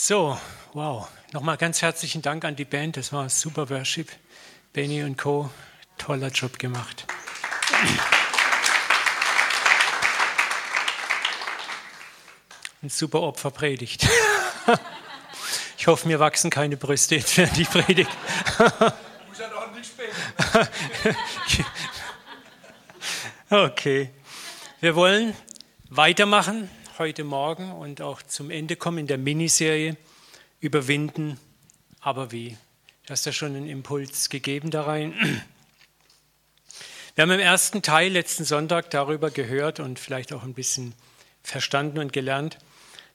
So, wow. Nochmal ganz herzlichen Dank an die Band. Das war super Worship. Benny und Co. Toller Job gemacht. Ein super Opferpredigt. Ich hoffe, mir wachsen keine Brüste jetzt während Predigt. Ordentlich später. Okay. Wir wollen weitermachen heute Morgen und auch zum Ende kommen in der Miniserie Überwinden, aber wie? Du hast ja schon einen Impuls gegeben da rein. Wir haben im ersten Teil letzten Sonntag darüber gehört und vielleicht auch ein bisschen verstanden und gelernt,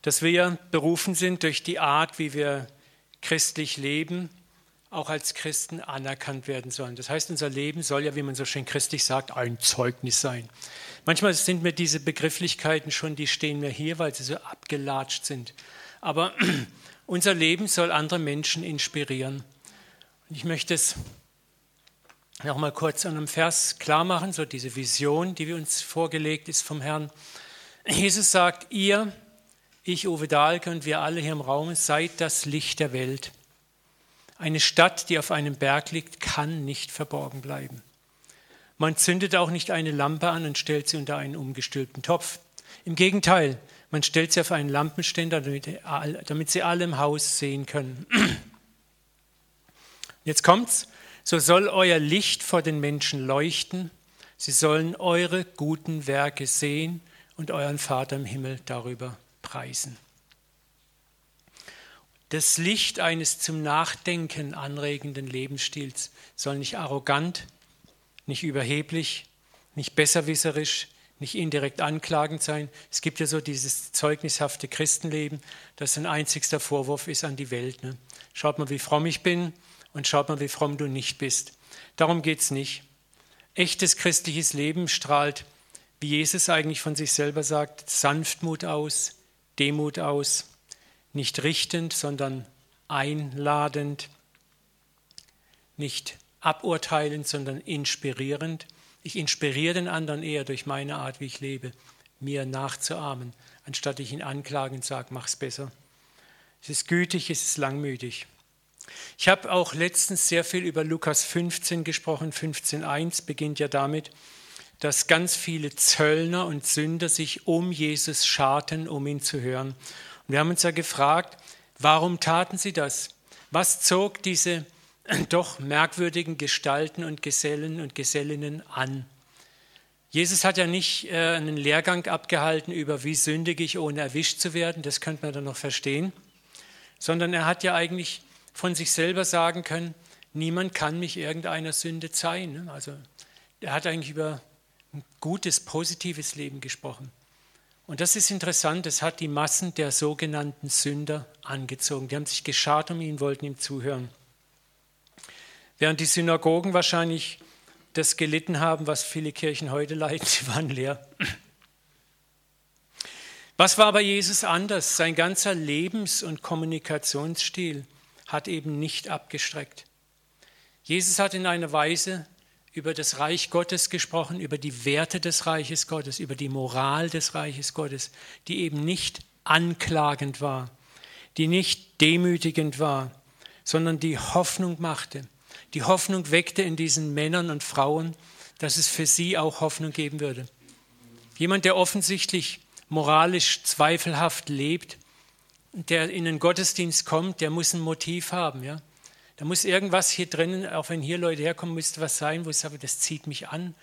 dass wir berufen sind durch die Art, wie wir christlich leben, auch als Christen anerkannt werden sollen. Das heißt, unser Leben soll ja, wie man so schön christlich sagt, ein Zeugnis sein. Manchmal sind mir diese Begrifflichkeiten schon, die stehen mir hier, weil sie so abgelatscht sind. Aber unser Leben soll andere Menschen inspirieren. Und ich möchte es noch mal kurz an einem Vers klar machen, so diese Vision, die uns vorgelegt ist vom Herrn. Jesus sagt, ihr ich, Uwe Dahlke und wir alle hier im Raum, seid das Licht der Welt. Eine Stadt, die auf einem Berg liegt, kann nicht verborgen bleiben. Man zündet auch nicht eine Lampe an und stellt sie unter einen umgestülpten Topf. Im Gegenteil, man stellt sie auf einen Lampenständer, damit, sie alle im Haus sehen können. Jetzt kommt's. So soll euer Licht vor den Menschen leuchten. Sie sollen eure guten Werke sehen und euren Vater im Himmel darüber preisen. Das Licht eines zum Nachdenken anregenden Lebensstils soll nicht arrogant, nicht überheblich, nicht besserwisserisch, nicht indirekt anklagend sein. Es gibt ja so dieses zeugnishafte Christenleben, das ein einzigster Vorwurf ist an die Welt. Ne? Schaut mal, wie fromm ich bin und schaut mal, wie fromm du nicht bist. Darum geht es nicht. Echtes christliches Leben strahlt, wie Jesus eigentlich von sich selber sagt, Sanftmut aus, Demut aus, nicht richtend, sondern einladend, nicht aburteilend, sondern inspirierend. Ich inspiriere den anderen eher durch meine Art, wie ich lebe, mir nachzuahmen, anstatt ich ihn anklagen und sage, mach's besser. Es ist gütig, es ist langmütig. Ich habe auch letztens sehr viel über Lukas 15 gesprochen. 15.1 beginnt ja damit, dass ganz viele Zöllner und Sünder sich um Jesus scharten, um ihn zu hören. Wir haben uns ja gefragt, warum taten sie das? Was zog diese doch merkwürdigen Gestalten und Gesellen und Gesellinnen an? Jesus hat ja nicht äh, einen Lehrgang abgehalten über, wie sündig ich, ohne erwischt zu werden, das könnte man dann noch verstehen, sondern er hat ja eigentlich von sich selber sagen können, niemand kann mich irgendeiner Sünde zeigen. Also er hat eigentlich über ein gutes, positives Leben gesprochen. Und das ist interessant, es hat die Massen der sogenannten Sünder angezogen. Die haben sich geschart um ihn, wollten ihm zuhören. Während die Synagogen wahrscheinlich das gelitten haben, was viele Kirchen heute leiden, sie waren leer. Was war bei Jesus anders? Sein ganzer Lebens- und Kommunikationsstil hat eben nicht abgestreckt. Jesus hat in einer Weise über das Reich Gottes gesprochen, über die Werte des Reiches Gottes, über die Moral des Reiches Gottes, die eben nicht anklagend war, die nicht demütigend war, sondern die Hoffnung machte. Die Hoffnung weckte in diesen Männern und Frauen, dass es für sie auch Hoffnung geben würde. Jemand, der offensichtlich moralisch zweifelhaft lebt, der in den Gottesdienst kommt, der muss ein Motiv haben, ja. Da muss irgendwas hier drinnen, auch wenn hier Leute herkommen, müsste was sein, wo ich sage, das zieht mich an.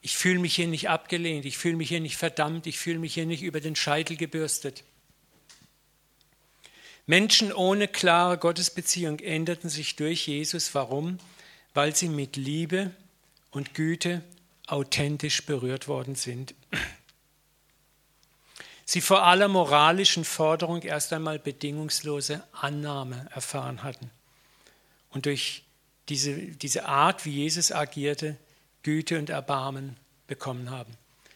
Ich fühle mich hier nicht abgelehnt, ich fühle mich hier nicht verdammt, ich fühle mich hier nicht über den Scheitel gebürstet. Menschen ohne klare Gottesbeziehung änderten sich durch Jesus. Warum? Weil sie mit Liebe und Güte authentisch berührt worden sind. Sie vor aller moralischen Forderung erst einmal bedingungslose Annahme erfahren hatten und durch diese, diese Art, wie Jesus agierte, Güte und Erbarmen bekommen haben.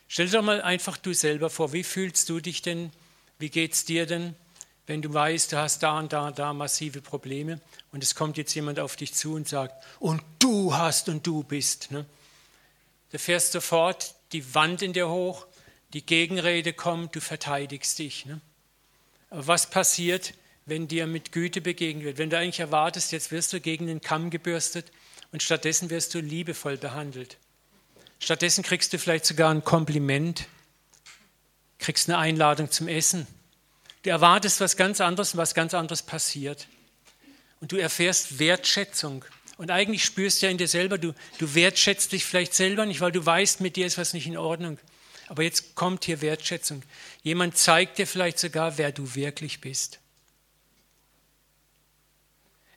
Stell dir doch mal einfach du selber vor, wie fühlst du dich denn, wie geht es dir denn, wenn du weißt, du hast da und da und da massive Probleme und es kommt jetzt jemand auf dich zu und sagt, und du hast und du bist. Ne? Du fährst sofort die Wand in dir hoch, die Gegenrede kommt, du verteidigst dich. Ne? Aber was passiert, wenn dir mit Güte begegnet wird, wenn du eigentlich erwartest, jetzt wirst du gegen den Kamm gebürstet und stattdessen wirst du liebevoll behandelt. Stattdessen kriegst du vielleicht sogar ein Kompliment, kriegst eine Einladung zum Essen. Du erwartest was ganz anderes und was ganz anderes passiert. Und du erfährst Wertschätzung. Und eigentlich spürst du ja in dir selber, du, du wertschätzt dich vielleicht selber nicht, weil du weißt, mit dir ist was nicht in Ordnung. Aber jetzt kommt hier Wertschätzung. Jemand zeigt dir vielleicht sogar, wer du wirklich bist.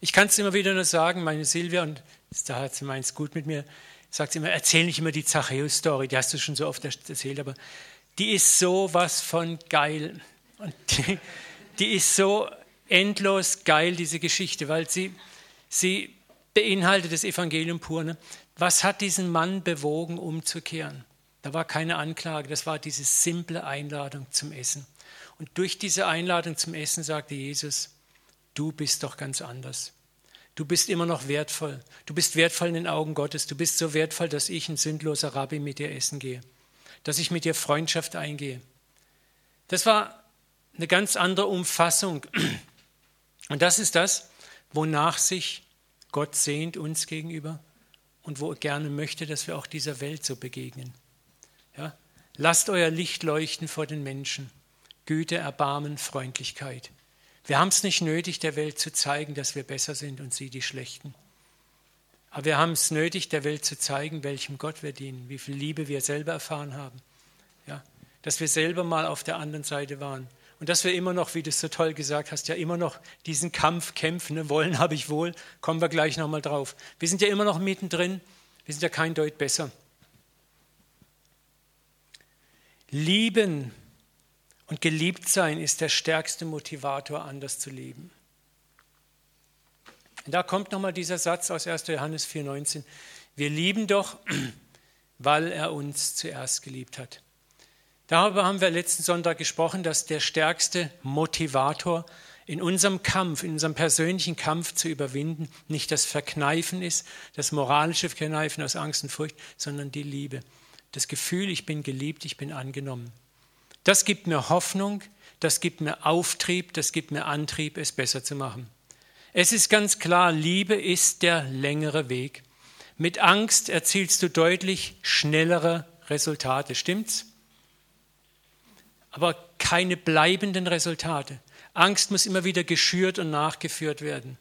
Ich kann es immer wieder nur sagen, meine Silvia, und da hat sie meins gut mit mir, sagt sie immer, erzähl nicht immer die Zachäus-Story, die hast du schon so oft erzählt, aber die ist so was von geil. Und die, die ist so endlos geil, diese Geschichte, weil sie, sie beinhaltet das Evangelium pur. Ne? Was hat diesen Mann bewogen, umzukehren? Da war keine Anklage, das war diese simple Einladung zum Essen. Und durch diese Einladung zum Essen sagte Jesus, du bist doch ganz anders. Du bist immer noch wertvoll. Du bist wertvoll in den Augen Gottes. Du bist so wertvoll, dass ich, ein sündloser Rabbi, mit dir essen gehe. Dass ich mit dir Freundschaft eingehe. Das war eine ganz andere Umfassung. Und das ist das, wonach sich Gott sehnt uns gegenüber und wo er gerne möchte, dass wir auch dieser Welt so begegnen. Ja? Lasst euer Licht leuchten vor den Menschen. Güte, Erbarmen, Freundlichkeit. Wir haben es nicht nötig, der Welt zu zeigen, dass wir besser sind und sie die Schlechten. Aber wir haben es nötig, der Welt zu zeigen, welchem Gott wir dienen, wie viel Liebe wir selber erfahren haben. Ja? Dass wir selber mal auf der anderen Seite waren. Und dass wir immer noch, wie du es so toll gesagt hast, ja immer noch diesen Kampf kämpfen. Ne? Wollen habe ich wohl, kommen wir gleich nochmal drauf. Wir sind ja immer noch mittendrin, wir sind ja kein Deut besser. Lieben und geliebt sein ist der stärkste Motivator, anders zu leben. Und da kommt nochmal dieser Satz aus 1. Johannes 4,19. Wir lieben doch, weil er uns zuerst geliebt hat. Darüber haben wir letzten Sonntag gesprochen, dass der stärkste Motivator in unserem Kampf, in unserem persönlichen Kampf zu überwinden, nicht das Verkneifen ist, das moralische Verkneifen aus Angst und Furcht, sondern die Liebe. Das Gefühl, ich bin geliebt, ich bin angenommen. Das gibt mir Hoffnung, das gibt mir Auftrieb, das gibt mir Antrieb, es besser zu machen. Es ist ganz klar, Liebe ist der längere Weg. Mit Angst erzielst du deutlich schnellere Resultate, stimmt's? Aber keine bleibenden Resultate. Angst muss immer wieder geschürt und nachgeführt werden.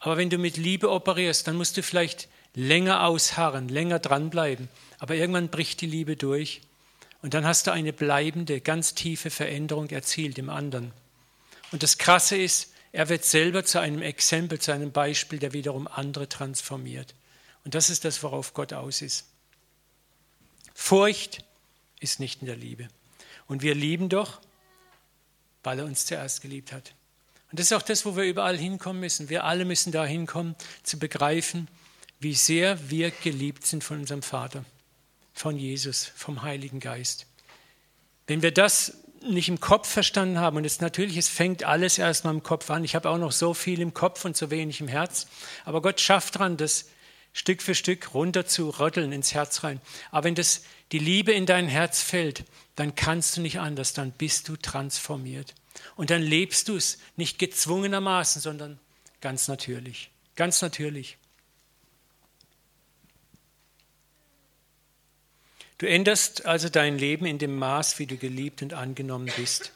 Aber wenn du mit Liebe operierst, dann musst du vielleicht länger ausharren, länger dranbleiben. Aber irgendwann bricht die Liebe durch und dann hast du eine bleibende, ganz tiefe Veränderung erzielt im anderen. Und das Krasse ist, er wird selber zu einem Exempel, zu einem Beispiel, der wiederum andere transformiert. Und das ist das, worauf Gott aus ist. Furcht ist nicht in der Liebe. Und wir lieben doch, weil er uns zuerst geliebt hat. Und das ist auch das, wo wir überall hinkommen müssen. Wir alle müssen da hinkommen, zu begreifen, wie sehr wir geliebt sind von unserem Vater von Jesus, vom Heiligen Geist. Wenn wir das nicht im Kopf verstanden haben, und es natürlich, es fängt alles erstmal im Kopf an. Ich habe auch noch so viel im Kopf und so wenig im Herz. Aber Gott schafft dran, das Stück für Stück runter zu rötteln ins Herz rein. Aber wenn das die Liebe in dein Herz fällt, dann kannst du nicht anders, dann bist du transformiert. Und dann lebst du es nicht gezwungenermaßen, sondern ganz natürlich. Ganz natürlich. Du änderst also dein Leben in dem Maß, wie du geliebt und angenommen bist.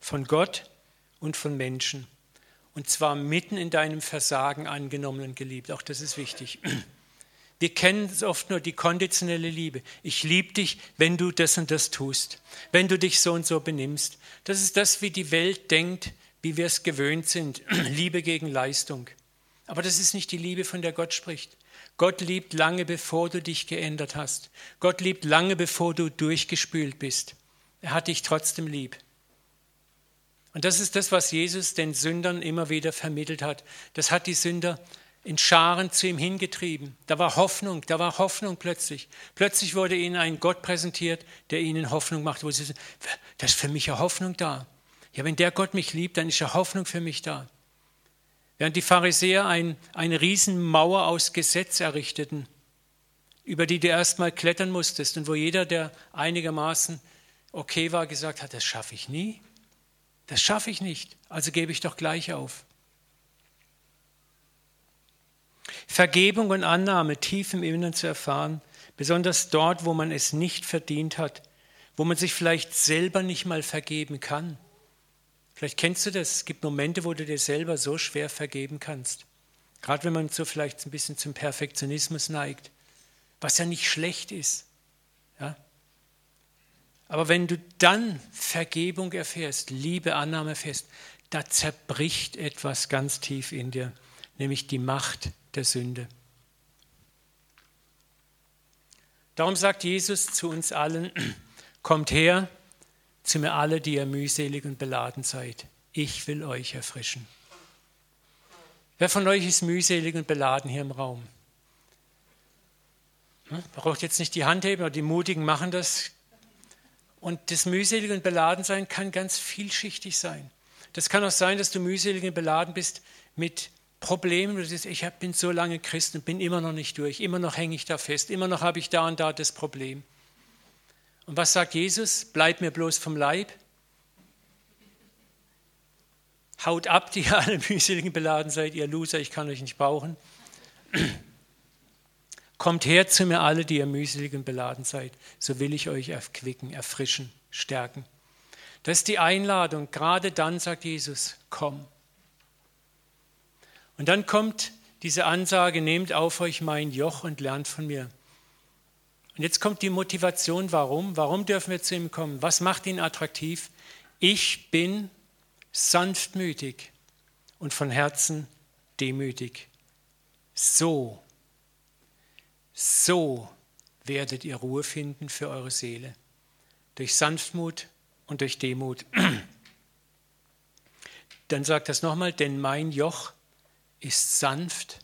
Von Gott und von Menschen. Und zwar mitten in deinem Versagen angenommen und geliebt. Auch das ist wichtig. Wir kennen oft nur die konditionelle Liebe. Ich liebe dich, wenn du das und das tust, wenn du dich so und so benimmst. Das ist das, wie die Welt denkt, wie wir es gewöhnt sind. Liebe gegen Leistung. Aber das ist nicht die Liebe, von der Gott spricht. Gott liebt lange, bevor du dich geändert hast. Gott liebt lange, bevor du durchgespült bist. Er hat dich trotzdem lieb. Und das ist das, was Jesus den Sündern immer wieder vermittelt hat. Das hat die Sünder in Scharen zu ihm hingetrieben. Da war Hoffnung, da war Hoffnung plötzlich. Plötzlich wurde ihnen ein Gott präsentiert, der ihnen Hoffnung macht, wo sie sagen, das ist für mich ja Hoffnung da. Ja, wenn der Gott mich liebt, dann ist ja Hoffnung für mich da. Während die Pharisäer ein, eine Riesenmauer aus Gesetz errichteten, über die du erstmal klettern musstest und wo jeder, der einigermaßen okay war, gesagt hat, das schaffe ich nie. Das schaffe ich nicht, also gebe ich doch gleich auf. Vergebung und Annahme tief im Inneren zu erfahren, besonders dort, wo man es nicht verdient hat, wo man sich vielleicht selber nicht mal vergeben kann. Vielleicht kennst du das, es gibt Momente, wo du dir selber so schwer vergeben kannst. Gerade wenn man so vielleicht ein bisschen zum Perfektionismus neigt, was ja nicht schlecht ist. Ja? Aber wenn du dann Vergebung erfährst, Liebe, Annahme erfährst, da zerbricht etwas ganz tief in dir, nämlich die Macht der Sünde. Darum sagt Jesus zu uns allen, kommt her zu mir alle, die ihr mühselig und beladen seid. Ich will euch erfrischen. Wer von euch ist mühselig und beladen hier im Raum? Hm? Braucht jetzt nicht die Hand heben, aber die Mutigen machen das. Und das mühselig und beladen sein kann ganz vielschichtig sein. Das kann auch sein, dass du mühselig und beladen bist mit Problemen. Du siehst, ich bin so lange Christ und bin immer noch nicht durch. Immer noch hänge ich da fest. Immer noch habe ich da und da das Problem. Und was sagt Jesus? Bleib mir bloß vom Leib. Haut ab, die ihr alle mühseligen beladen seid, ihr Loser, ich kann euch nicht brauchen. Kommt her zu mir alle, die ihr mühselig und beladen seid, so will ich euch erquicken, erfrischen, stärken. Das ist die Einladung. Gerade dann sagt Jesus, komm. Und dann kommt diese Ansage, nehmt auf euch mein Joch und lernt von mir. Und jetzt kommt die Motivation, warum? Warum dürfen wir zu ihm kommen? Was macht ihn attraktiv? Ich bin sanftmütig und von Herzen demütig. So, so werdet ihr Ruhe finden für eure Seele. Durch Sanftmut und durch Demut. Dann sagt das nochmal, denn mein Joch ist sanft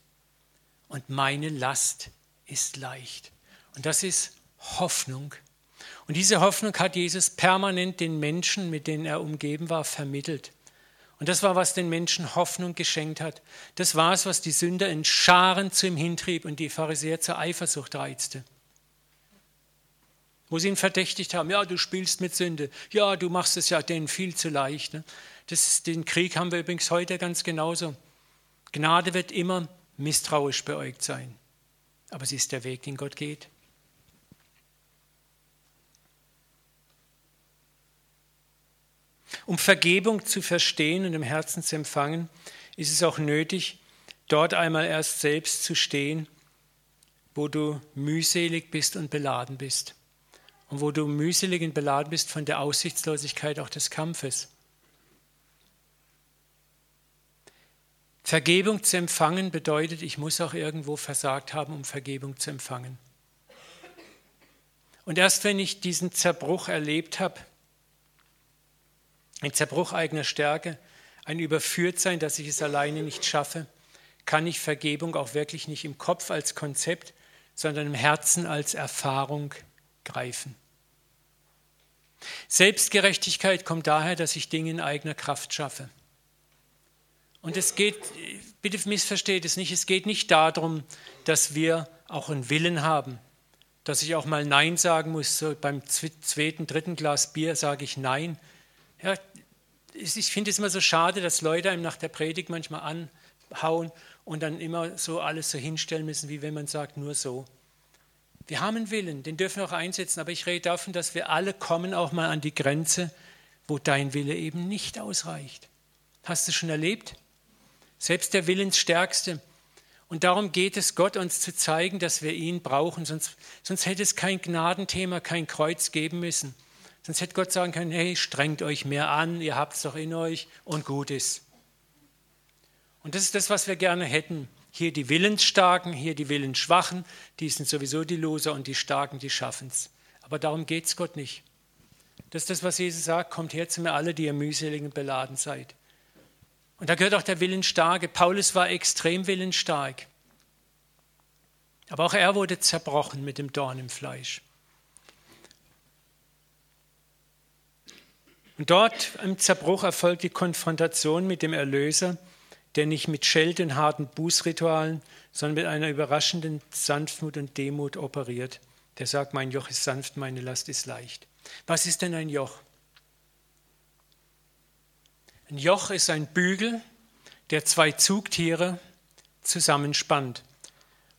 und meine Last ist leicht. Und das ist Hoffnung. Und diese Hoffnung hat Jesus permanent den Menschen, mit denen er umgeben war, vermittelt. Und das war, was den Menschen Hoffnung geschenkt hat. Das war es, was die Sünder in Scharen zu ihm hintrieb und die Pharisäer zur Eifersucht reizte. Wo sie ihn verdächtigt haben, ja, du spielst mit Sünde, ja, du machst es ja denen viel zu leicht. Ne? Das, den Krieg haben wir übrigens heute ganz genauso. Gnade wird immer misstrauisch beäugt sein. Aber sie ist der Weg, den Gott geht. Um Vergebung zu verstehen und im Herzen zu empfangen, ist es auch nötig, dort einmal erst selbst zu stehen, wo du mühselig bist und beladen bist. Und wo du mühselig und beladen bist von der Aussichtslosigkeit auch des Kampfes. Vergebung zu empfangen bedeutet, ich muss auch irgendwo versagt haben, um Vergebung zu empfangen. Und erst wenn ich diesen Zerbruch erlebt habe, ein Zerbruch eigener Stärke, ein Überführtsein, dass ich es alleine nicht schaffe, kann ich Vergebung auch wirklich nicht im Kopf als Konzept, sondern im Herzen als Erfahrung greifen. Selbstgerechtigkeit kommt daher, dass ich Dinge in eigener Kraft schaffe. Und es geht, bitte missversteht es nicht, es geht nicht darum, dass wir auch einen Willen haben, dass ich auch mal Nein sagen muss. So beim zweiten, dritten Glas Bier sage ich Nein. Ja, ich finde es immer so schade, dass Leute einem nach der Predigt manchmal anhauen und dann immer so alles so hinstellen müssen, wie wenn man sagt, nur so. Wir haben einen Willen, den dürfen wir auch einsetzen, aber ich rede davon, dass wir alle kommen auch mal an die Grenze, wo dein Wille eben nicht ausreicht. Hast du schon erlebt? Selbst der Willensstärkste. Und darum geht es Gott, uns zu zeigen, dass wir ihn brauchen, sonst, sonst hätte es kein Gnadenthema, kein Kreuz geben müssen. Sonst hätte Gott sagen können, hey, strengt euch mehr an, ihr habt es doch in euch und gut ist. Und das ist das, was wir gerne hätten. Hier die Willensstarken, hier die Willensschwachen, die sind sowieso die Loser und die Starken, die schaffen es. Aber darum geht es Gott nicht. Das ist das, was Jesus sagt, kommt her zu mir alle, die ihr mühselig und beladen seid. Und da gehört auch der Willensstarke. Paulus war extrem willensstark. Aber auch er wurde zerbrochen mit dem Dorn im Fleisch. Und dort im Zerbruch erfolgt die Konfrontation mit dem Erlöser, der nicht mit Schelden, harten Bußritualen, sondern mit einer überraschenden Sanftmut und Demut operiert. Der sagt, mein Joch ist sanft, meine Last ist leicht. Was ist denn ein Joch? Ein Joch ist ein Bügel, der zwei Zugtiere zusammenspannt.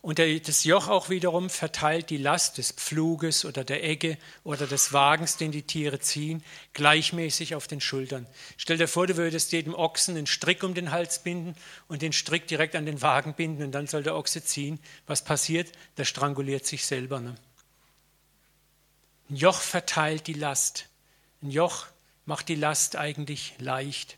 Und das Joch auch wiederum verteilt die Last des Pfluges oder der Egge oder des Wagens, den die Tiere ziehen, gleichmäßig auf den Schultern. Stell dir vor, du würdest jedem Ochsen einen Strick um den Hals binden und den Strick direkt an den Wagen binden und dann soll der Ochse ziehen. Was passiert? Der stranguliert sich selber. Ne? Ein Joch verteilt die Last. Ein Joch macht die Last eigentlich leicht.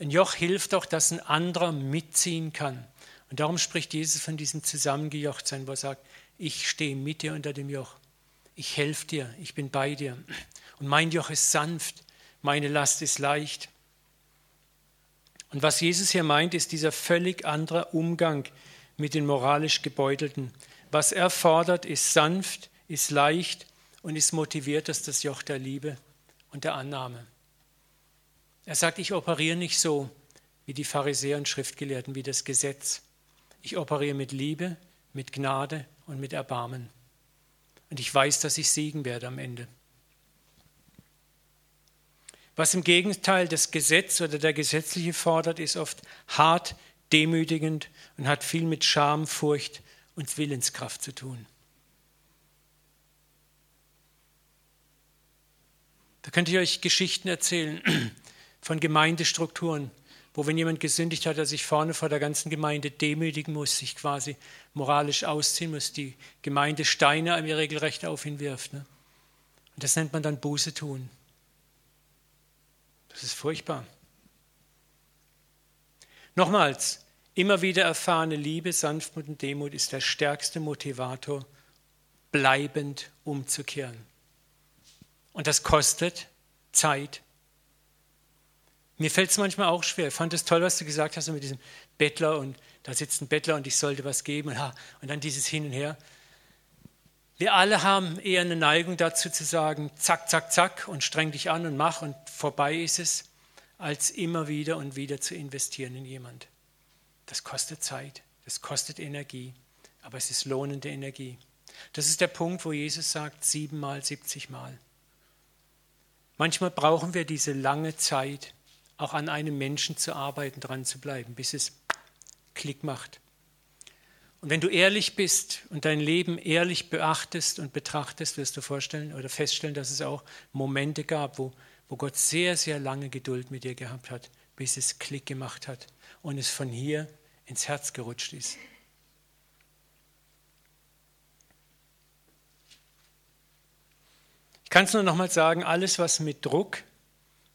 Ein Joch hilft auch, dass ein anderer mitziehen kann. Und darum spricht Jesus von diesem Zusammengejochtsein, wo er sagt, ich stehe mit dir unter dem Joch. Ich helfe dir, ich bin bei dir. Und mein Joch ist sanft, meine Last ist leicht. Und was Jesus hier meint, ist dieser völlig andere Umgang mit den moralisch Gebeutelten. Was er fordert, ist sanft, ist leicht und ist motiviert, dass das Joch der Liebe und der Annahme. Er sagt, ich operiere nicht so wie die Pharisäer und Schriftgelehrten, wie das Gesetz. Ich operiere mit Liebe, mit Gnade und mit Erbarmen. Und ich weiß, dass ich siegen werde am Ende. Was im Gegenteil das Gesetz oder der Gesetzliche fordert, ist oft hart, demütigend und hat viel mit Scham, Furcht und Willenskraft zu tun. Da könnte ich euch Geschichten erzählen von Gemeindestrukturen, wo wenn jemand gesündigt hat, er sich vorne vor der ganzen Gemeinde demütigen muss, sich quasi moralisch ausziehen muss, die Gemeinde Steine im regelrecht auf ihn wirft. Ne? Und das nennt man dann Buße tun. Das ist furchtbar. Nochmals, immer wieder erfahrene Liebe, Sanftmut und Demut ist der stärkste Motivator, bleibend umzukehren. Und das kostet Zeit, mir fällt es manchmal auch schwer. Ich fand es toll, was du gesagt hast mit diesem Bettler und da sitzt ein Bettler und ich sollte was geben und, und dann dieses Hin und Her. Wir alle haben eher eine Neigung dazu zu sagen, zack, zack, zack und streng dich an und mach und vorbei ist es, als immer wieder und wieder zu investieren in jemand. Das kostet Zeit, das kostet Energie, aber es ist lohnende Energie. Das ist der Punkt, wo Jesus sagt, siebenmal, siebzigmal. Manchmal brauchen wir diese lange Zeit, auch an einem Menschen zu arbeiten, dran zu bleiben, bis es Klick macht. Und wenn du ehrlich bist und dein Leben ehrlich beachtest und betrachtest, wirst du vorstellen oder feststellen, dass es auch Momente gab, wo, wo Gott sehr, sehr lange Geduld mit dir gehabt hat, bis es Klick gemacht hat und es von hier ins Herz gerutscht ist. Ich kann es nur nochmal sagen, alles, was mit Druck,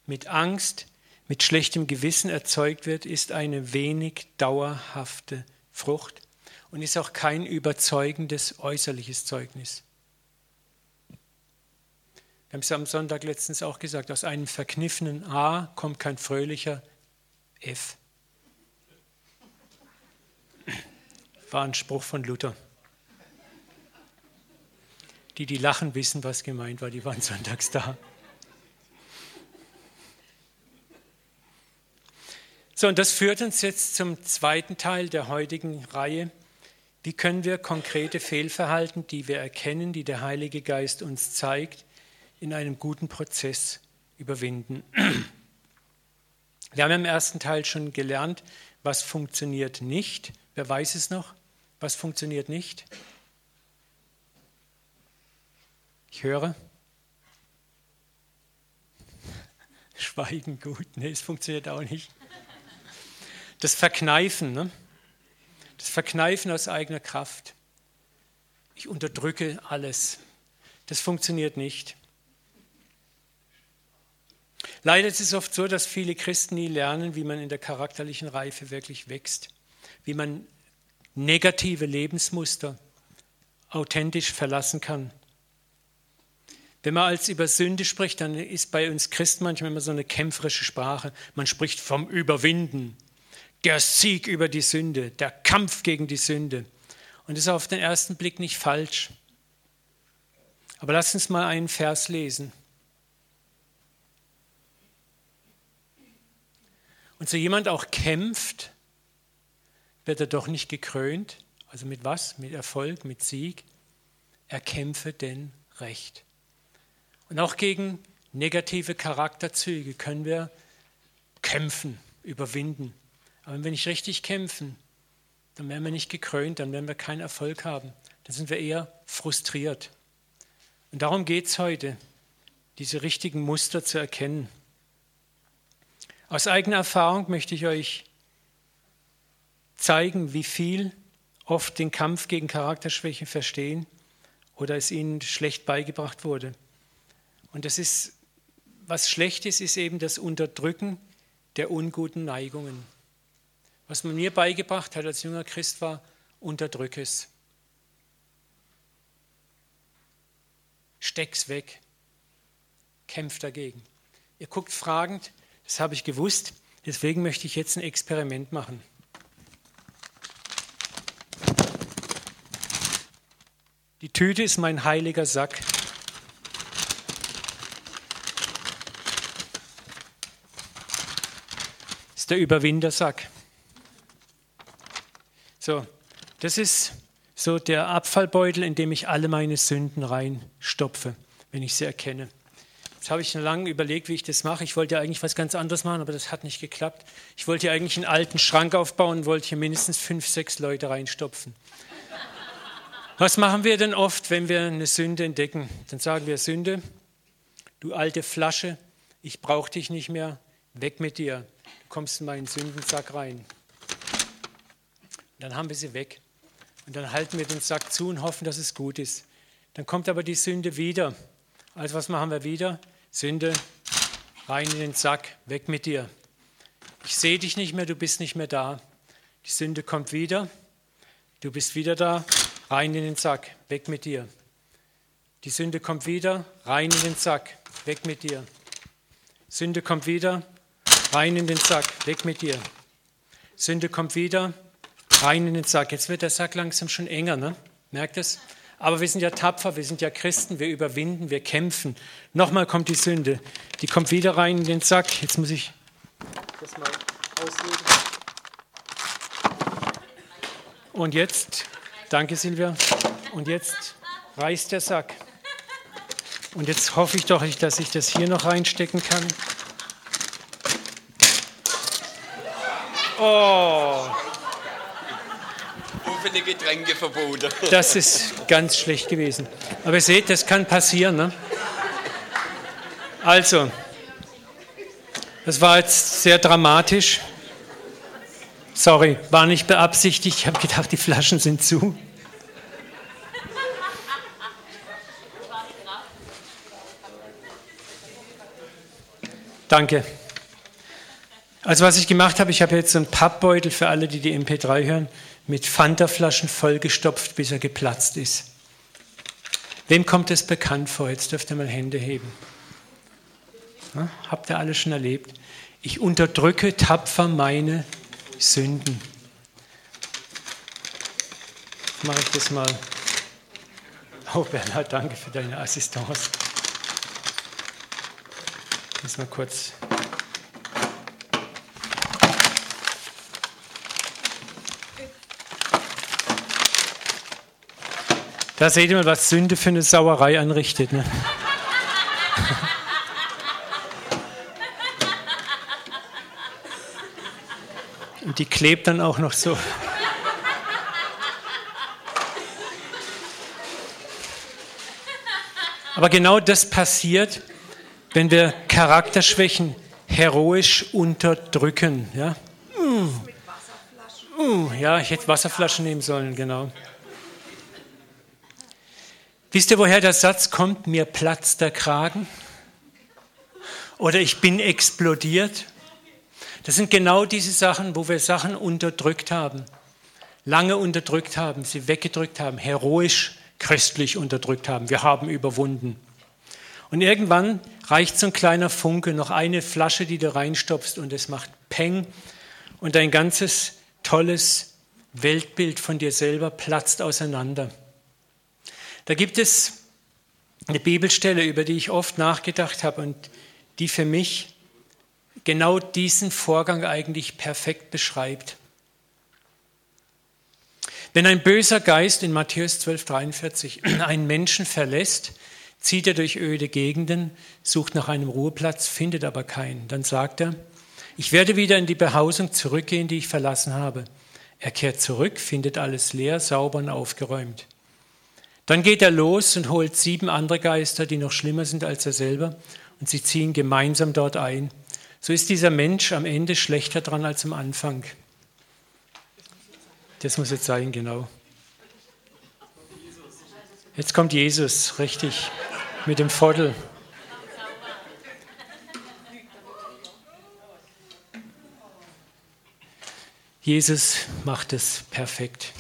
mit Angst, mit schlechtem Gewissen erzeugt wird, ist eine wenig dauerhafte Frucht und ist auch kein überzeugendes äußerliches Zeugnis. Wir haben es am Sonntag letztens auch gesagt, aus einem verkniffenen A kommt kein fröhlicher F. War ein Spruch von Luther. Die, die lachen, wissen, was gemeint war, die waren sonntags da. So, und das führt uns jetzt zum zweiten Teil der heutigen Reihe. Wie können wir konkrete Fehlverhalten, die wir erkennen, die der Heilige Geist uns zeigt, in einem guten Prozess überwinden? Wir haben im ersten Teil schon gelernt, was funktioniert nicht. Wer weiß es noch? Was funktioniert nicht? Ich höre. Schweigen gut. Nee, es funktioniert auch nicht. Das Verkneifen, ne? das Verkneifen aus eigener Kraft. Ich unterdrücke alles. Das funktioniert nicht. Leider ist es oft so, dass viele Christen nie lernen, wie man in der charakterlichen Reife wirklich wächst, wie man negative Lebensmuster authentisch verlassen kann. Wenn man als über Sünde spricht, dann ist bei uns Christen manchmal immer so eine kämpferische Sprache. Man spricht vom Überwinden der Sieg über die Sünde, der Kampf gegen die Sünde. Und das ist auf den ersten Blick nicht falsch. Aber lass uns mal einen Vers lesen. Und so jemand auch kämpft, wird er doch nicht gekrönt. Also mit was? Mit Erfolg, mit Sieg. Er kämpfe denn Recht. Und auch gegen negative Charakterzüge können wir kämpfen, überwinden. Aber wenn wir nicht richtig kämpfen, dann werden wir nicht gekrönt, dann werden wir keinen Erfolg haben. Dann sind wir eher frustriert. Und darum geht es heute, diese richtigen Muster zu erkennen. Aus eigener Erfahrung möchte ich euch zeigen, wie viel oft den Kampf gegen Charakterschwäche verstehen oder es ihnen schlecht beigebracht wurde. Und das ist, was schlecht ist, ist eben das Unterdrücken der unguten Neigungen. Was man mir beigebracht hat als junger Christ war, unterdrück es. Steck's weg. Kämpf dagegen. Ihr guckt fragend, das habe ich gewusst, deswegen möchte ich jetzt ein Experiment machen. Die Tüte ist mein heiliger Sack. Das ist der Überwindersack. So, das ist so der Abfallbeutel, in dem ich alle meine Sünden reinstopfe, wenn ich sie erkenne. Jetzt habe ich schon lange überlegt, wie ich das mache. Ich wollte eigentlich was ganz anderes machen, aber das hat nicht geklappt. Ich wollte eigentlich einen alten Schrank aufbauen und wollte hier mindestens fünf, sechs Leute reinstopfen. Was machen wir denn oft, wenn wir eine Sünde entdecken? Dann sagen wir Sünde, du alte Flasche, ich brauche dich nicht mehr, weg mit dir. Du kommst in meinen Sündensack rein. Und dann haben wir sie weg. Und dann halten wir den Sack zu und hoffen, dass es gut ist. Dann kommt aber die Sünde wieder. Also was machen wir wieder? Sünde, rein in den Sack, weg mit dir. Ich sehe dich nicht mehr, du bist nicht mehr da. Die Sünde kommt wieder, du bist wieder da, rein in den Sack, weg mit dir. Die Sünde kommt wieder, rein in den Sack, weg mit dir. Sünde kommt wieder, rein in den Sack, weg mit dir. Sünde kommt wieder, rein in den Sack. Jetzt wird der Sack langsam schon enger, ne? Merkt es? Aber wir sind ja tapfer, wir sind ja Christen, wir überwinden, wir kämpfen. Nochmal kommt die Sünde, die kommt wieder rein in den Sack. Jetzt muss ich das mal auslegen. Und jetzt, danke Silvia, und jetzt reißt der Sack. Und jetzt hoffe ich doch, dass ich das hier noch reinstecken kann. Oh, viele Getränkeverbote. Das ist ganz schlecht gewesen. Aber ihr seht, das kann passieren. Ne? Also, das war jetzt sehr dramatisch. Sorry, war nicht beabsichtigt. Ich habe gedacht, die Flaschen sind zu. Danke. Also was ich gemacht habe, ich habe jetzt so einen Pappbeutel für alle, die die MP3 hören mit Fanta-Flaschen vollgestopft, bis er geplatzt ist. Wem kommt es bekannt vor? Jetzt dürft ihr mal Hände heben. Ja, habt ihr alles schon erlebt? Ich unterdrücke tapfer meine Sünden. Mache ich das mal. Oh Bernhard, danke für deine Assistance. Jetzt mal kurz Da seht ihr mal, was Sünde für eine Sauerei anrichtet. Ne? Und die klebt dann auch noch so. Aber genau das passiert, wenn wir Charakterschwächen heroisch unterdrücken. Ja, uh, ja ich hätte Wasserflaschen nehmen sollen, genau. Wisst ihr, woher der Satz kommt? Mir platzt der Kragen? Oder ich bin explodiert? Das sind genau diese Sachen, wo wir Sachen unterdrückt haben, lange unterdrückt haben, sie weggedrückt haben, heroisch christlich unterdrückt haben. Wir haben überwunden. Und irgendwann reicht so ein kleiner Funke, noch eine Flasche, die du reinstopfst und es macht Peng und dein ganzes tolles Weltbild von dir selber platzt auseinander. Da gibt es eine Bibelstelle, über die ich oft nachgedacht habe und die für mich genau diesen Vorgang eigentlich perfekt beschreibt. Wenn ein böser Geist in Matthäus 12,43 einen Menschen verlässt, zieht er durch öde Gegenden, sucht nach einem Ruheplatz, findet aber keinen. Dann sagt er, Ich werde wieder in die Behausung zurückgehen, die ich verlassen habe. Er kehrt zurück, findet alles leer, sauber und aufgeräumt. Dann geht er los und holt sieben andere Geister, die noch schlimmer sind als er selber, und sie ziehen gemeinsam dort ein. So ist dieser Mensch am Ende schlechter dran als am Anfang. Das muss jetzt sein, genau. Jetzt kommt Jesus, richtig, mit dem Viertel. Jesus macht es perfekt.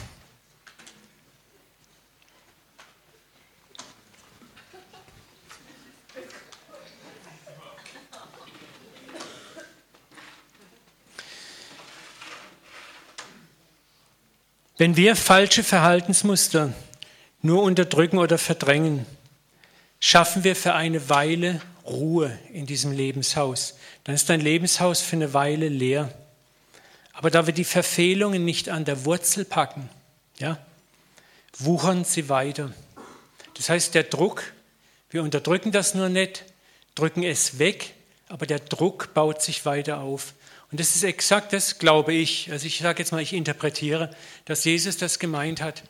Wenn wir falsche Verhaltensmuster nur unterdrücken oder verdrängen, schaffen wir für eine Weile Ruhe in diesem Lebenshaus. Dann ist dein Lebenshaus für eine Weile leer. Aber da wir die Verfehlungen nicht an der Wurzel packen, ja, wuchern sie weiter. Das heißt, der Druck, wir unterdrücken das nur nicht, drücken es weg, aber der Druck baut sich weiter auf. Und das ist exakt das, glaube ich. Also ich sage jetzt mal, ich interpretiere, dass Jesus das gemeint hat,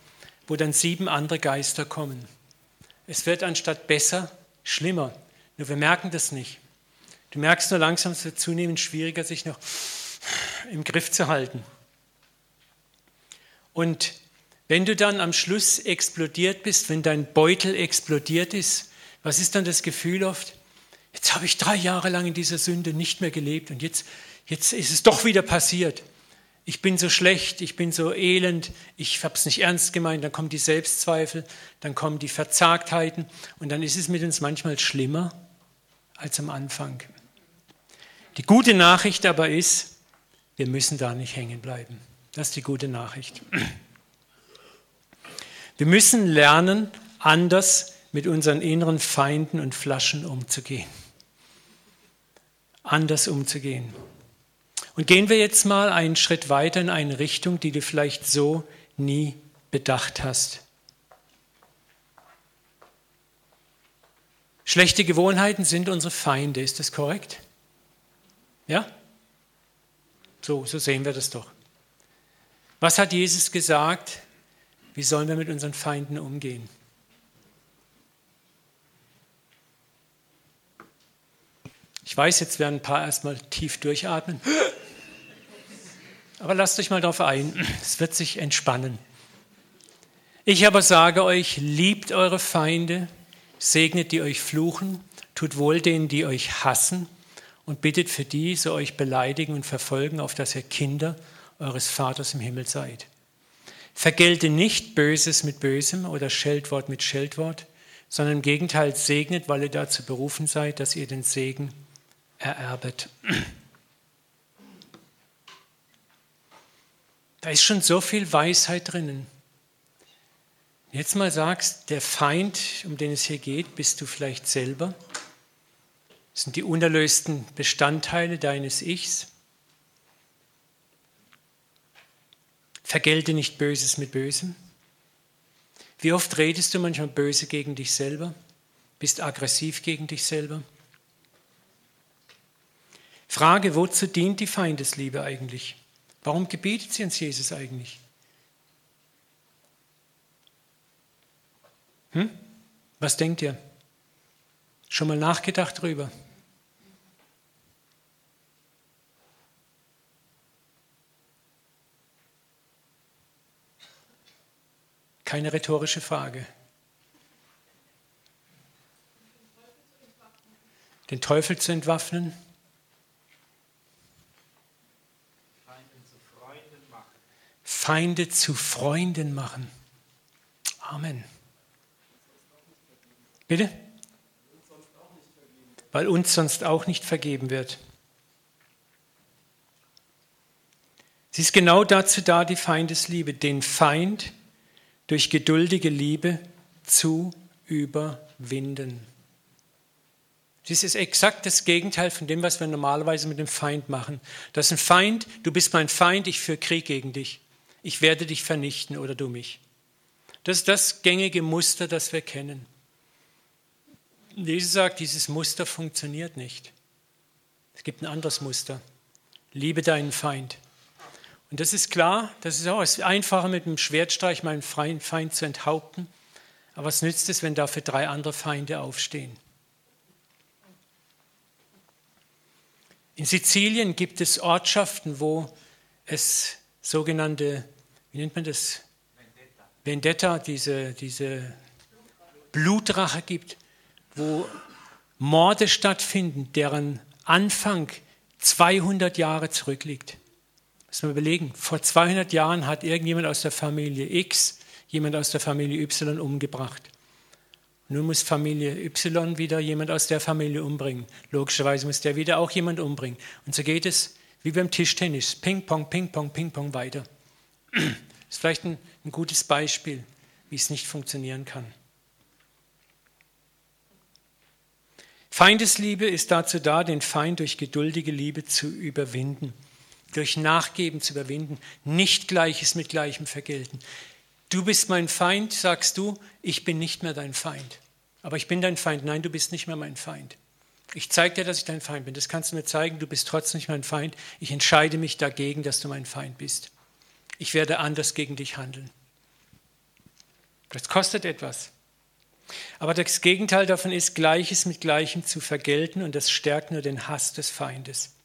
wo dann sieben andere Geister kommen. Es wird anstatt besser schlimmer. Nur wir merken das nicht. Du merkst nur langsam, es wird zunehmend schwieriger, sich noch im Griff zu halten. Und wenn du dann am Schluss explodiert bist, wenn dein Beutel explodiert ist, was ist dann das Gefühl oft? Jetzt habe ich drei Jahre lang in dieser Sünde nicht mehr gelebt und jetzt, jetzt ist es doch wieder passiert. Ich bin so schlecht, ich bin so elend, ich habe es nicht ernst gemeint, dann kommen die Selbstzweifel, dann kommen die Verzagtheiten und dann ist es mit uns manchmal schlimmer als am Anfang. Die gute Nachricht aber ist, wir müssen da nicht hängen bleiben. Das ist die gute Nachricht. Wir müssen lernen, anders mit unseren inneren Feinden und Flaschen umzugehen anders umzugehen. Und gehen wir jetzt mal einen Schritt weiter in eine Richtung, die du vielleicht so nie bedacht hast. Schlechte Gewohnheiten sind unsere Feinde, ist das korrekt? Ja? So, so sehen wir das doch. Was hat Jesus gesagt? Wie sollen wir mit unseren Feinden umgehen? Ich weiß, jetzt werden ein paar erstmal tief durchatmen. Aber lasst euch mal darauf ein, es wird sich entspannen. Ich aber sage euch, liebt eure Feinde, segnet die euch fluchen, tut wohl denen, die euch hassen und bittet für die, so euch beleidigen und verfolgen, auf dass ihr Kinder eures Vaters im Himmel seid. Vergelte nicht Böses mit Bösem oder Scheldwort mit Scheldwort, sondern im Gegenteil segnet, weil ihr dazu berufen seid, dass ihr den Segen ererbet. Da ist schon so viel Weisheit drinnen. Jetzt mal sagst, der Feind, um den es hier geht, bist du vielleicht selber. Das sind die unerlösten Bestandteile deines Ichs. Vergelte nicht Böses mit Bösem. Wie oft redest du manchmal böse gegen dich selber? Bist aggressiv gegen dich selber? Frage, wozu dient die Feindesliebe eigentlich? Warum gebietet sie uns Jesus eigentlich? Hm? Was denkt ihr? Schon mal nachgedacht drüber? Keine rhetorische Frage. Den Teufel zu entwaffnen? Feinde zu Freunden machen. Amen. Bitte? Weil uns sonst auch nicht vergeben wird. Sie ist genau dazu da, die Feindesliebe, den Feind durch geduldige Liebe zu überwinden. Dies ist exakt das Gegenteil von dem, was wir normalerweise mit dem Feind machen. Das ist ein Feind, du bist mein Feind, ich führe Krieg gegen dich ich werde dich vernichten oder du mich. Das ist das gängige Muster, das wir kennen. Jesus sagt, dieses Muster funktioniert nicht. Es gibt ein anderes Muster. liebe deinen Feind. Und das ist klar, das ist auch einfacher mit einem Schwertstreich meinen Feind zu enthaupten. Aber was nützt es, wenn dafür drei andere Feinde aufstehen? In Sizilien gibt es Ortschaften, wo es sogenannte, wie nennt man das? Vendetta, Vendetta diese, diese Blutrache gibt, wo Morde stattfinden, deren Anfang 200 Jahre zurückliegt. Muss man überlegen, vor 200 Jahren hat irgendjemand aus der Familie X jemand aus der Familie Y umgebracht. Nun muss Familie Y wieder jemand aus der Familie umbringen. Logischerweise muss der wieder auch jemand umbringen. Und so geht es wie beim Tischtennis. Ping, Pong, Ping, Pong, Ping, Pong weiter. Das ist vielleicht ein, ein gutes Beispiel, wie es nicht funktionieren kann. Feindesliebe ist dazu da, den Feind durch geduldige Liebe zu überwinden, durch Nachgeben zu überwinden, nicht Gleiches mit Gleichem vergelten. Du bist mein Feind, sagst du, ich bin nicht mehr dein Feind. Aber ich bin dein Feind. Nein, du bist nicht mehr mein Feind. Ich zeige dir, dass ich dein Feind bin. Das kannst du mir zeigen, du bist trotzdem nicht mein Feind. Ich entscheide mich dagegen, dass du mein Feind bist. Ich werde anders gegen dich handeln. Das kostet etwas. Aber das Gegenteil davon ist, Gleiches mit Gleichem zu vergelten und das stärkt nur den Hass des Feindes.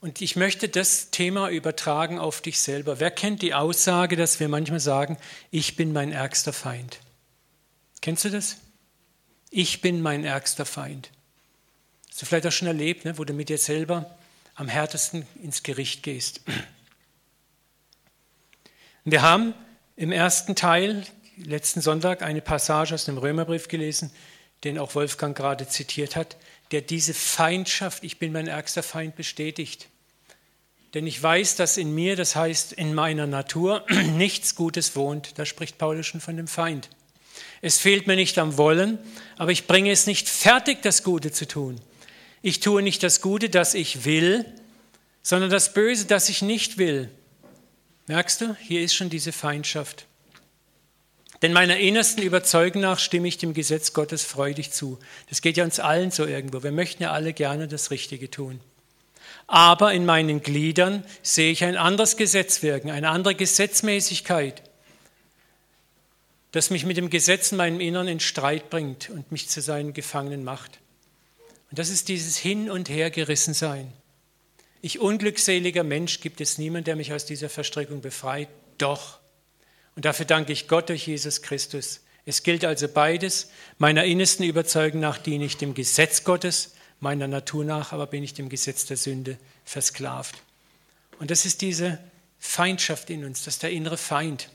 Und ich möchte das Thema übertragen auf dich selber. Wer kennt die Aussage, dass wir manchmal sagen, ich bin mein ärgster Feind? Kennst du das? Ich bin mein ärgster Feind. Hast du vielleicht auch schon erlebt, ne, wo du mit dir selber am härtesten ins Gericht gehst. Wir haben im ersten Teil letzten Sonntag eine Passage aus dem Römerbrief gelesen, den auch Wolfgang gerade zitiert hat, der diese Feindschaft, ich bin mein ärgster Feind, bestätigt. Denn ich weiß, dass in mir, das heißt in meiner Natur, nichts Gutes wohnt. Da spricht Paulus schon von dem Feind. Es fehlt mir nicht am Wollen, aber ich bringe es nicht fertig, das Gute zu tun. Ich tue nicht das Gute, das ich will, sondern das Böse, das ich nicht will. Merkst du, hier ist schon diese Feindschaft. Denn meiner innersten Überzeugung nach stimme ich dem Gesetz Gottes freudig zu. Das geht ja uns allen so irgendwo. Wir möchten ja alle gerne das Richtige tun. Aber in meinen Gliedern sehe ich ein anderes Gesetz wirken, eine andere Gesetzmäßigkeit, das mich mit dem Gesetz in meinem Innern in Streit bringt und mich zu seinen Gefangenen macht. Und das ist dieses Hin- und Hergerissensein. Ich unglückseliger Mensch, gibt es niemanden, der mich aus dieser Verstrickung befreit? Doch. Und dafür danke ich Gott durch Jesus Christus. Es gilt also beides. Meiner innersten Überzeugung nach diene ich dem Gesetz Gottes, meiner Natur nach aber bin ich dem Gesetz der Sünde versklavt. Und das ist diese Feindschaft in uns, das ist der innere Feind.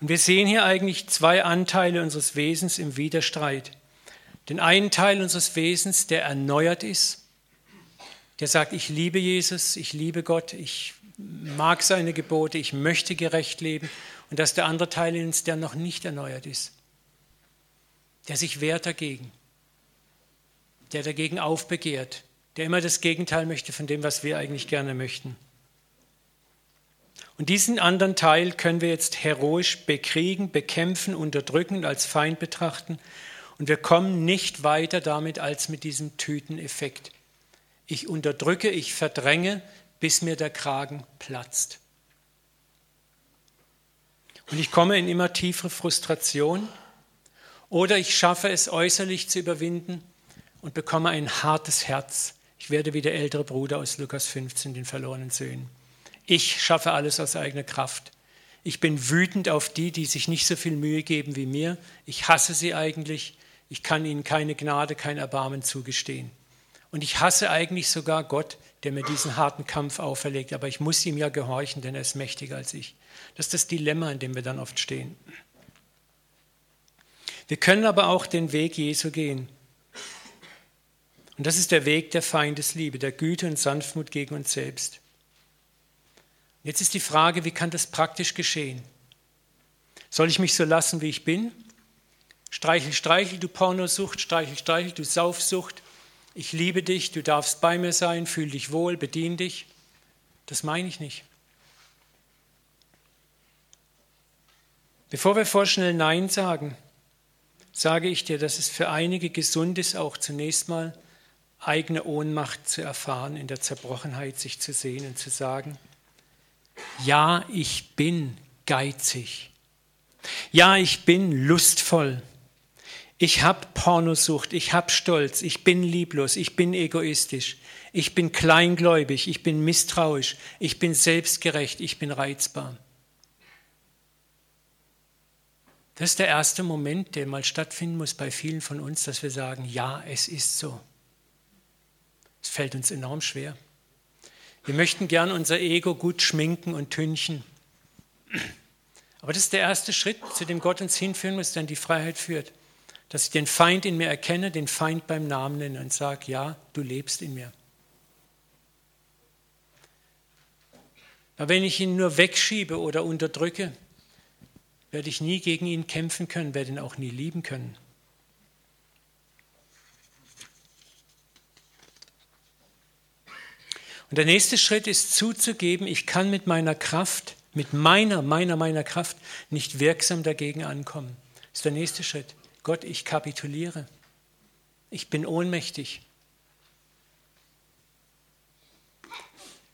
Und wir sehen hier eigentlich zwei Anteile unseres Wesens im Widerstreit. Den einen Teil unseres Wesens, der erneuert ist, der sagt, ich liebe Jesus, ich liebe Gott, ich mag seine Gebote, ich möchte gerecht leben. Und das ist der andere Teil in uns, der noch nicht erneuert ist, der sich wehrt dagegen, der dagegen aufbegehrt, der immer das Gegenteil möchte von dem, was wir eigentlich gerne möchten. Und diesen anderen Teil können wir jetzt heroisch bekriegen, bekämpfen, unterdrücken und als Feind betrachten. Und wir kommen nicht weiter damit als mit diesem Tüteneffekt. Ich unterdrücke, ich verdränge, bis mir der Kragen platzt. Und ich komme in immer tiefere Frustration oder ich schaffe es äußerlich zu überwinden und bekomme ein hartes Herz. Ich werde wie der ältere Bruder aus Lukas 15, den verlorenen Söhnen. Ich schaffe alles aus eigener Kraft. Ich bin wütend auf die, die sich nicht so viel Mühe geben wie mir. Ich hasse sie eigentlich. Ich kann ihnen keine Gnade, kein Erbarmen zugestehen. Und ich hasse eigentlich sogar Gott, der mir diesen harten Kampf auferlegt. Aber ich muss ihm ja gehorchen, denn er ist mächtiger als ich. Das ist das Dilemma, in dem wir dann oft stehen. Wir können aber auch den Weg Jesu gehen. Und das ist der Weg der Feindesliebe, der Güte und Sanftmut gegen uns selbst. Jetzt ist die Frage, wie kann das praktisch geschehen? Soll ich mich so lassen, wie ich bin? Streichel, streichel, du Pornosucht, streichel, streichel, du Saufsucht, ich liebe dich, du darfst bei mir sein, fühl dich wohl, bedien dich. Das meine ich nicht. Bevor wir vorschnell Nein sagen, sage ich dir, dass es für einige gesund ist, auch zunächst mal eigene Ohnmacht zu erfahren, in der Zerbrochenheit sich zu sehen und zu sagen, ja, ich bin geizig. Ja, ich bin lustvoll. Ich habe Pornosucht, ich habe Stolz, ich bin lieblos, ich bin egoistisch, ich bin kleingläubig, ich bin misstrauisch, ich bin selbstgerecht, ich bin reizbar. Das ist der erste Moment, der mal stattfinden muss bei vielen von uns, dass wir sagen, ja, es ist so. Es fällt uns enorm schwer. Wir möchten gern unser Ego gut schminken und tünchen. Aber das ist der erste Schritt, zu dem Gott uns hinführen muss, der in die Freiheit führt. Dass ich den Feind in mir erkenne, den Feind beim Namen nenne und sage, ja, du lebst in mir. Aber wenn ich ihn nur wegschiebe oder unterdrücke, werde ich nie gegen ihn kämpfen können, werde ihn auch nie lieben können. Und der nächste Schritt ist zuzugeben, ich kann mit meiner Kraft, mit meiner, meiner, meiner Kraft nicht wirksam dagegen ankommen. Das ist der nächste Schritt. Gott, ich kapituliere. Ich bin ohnmächtig.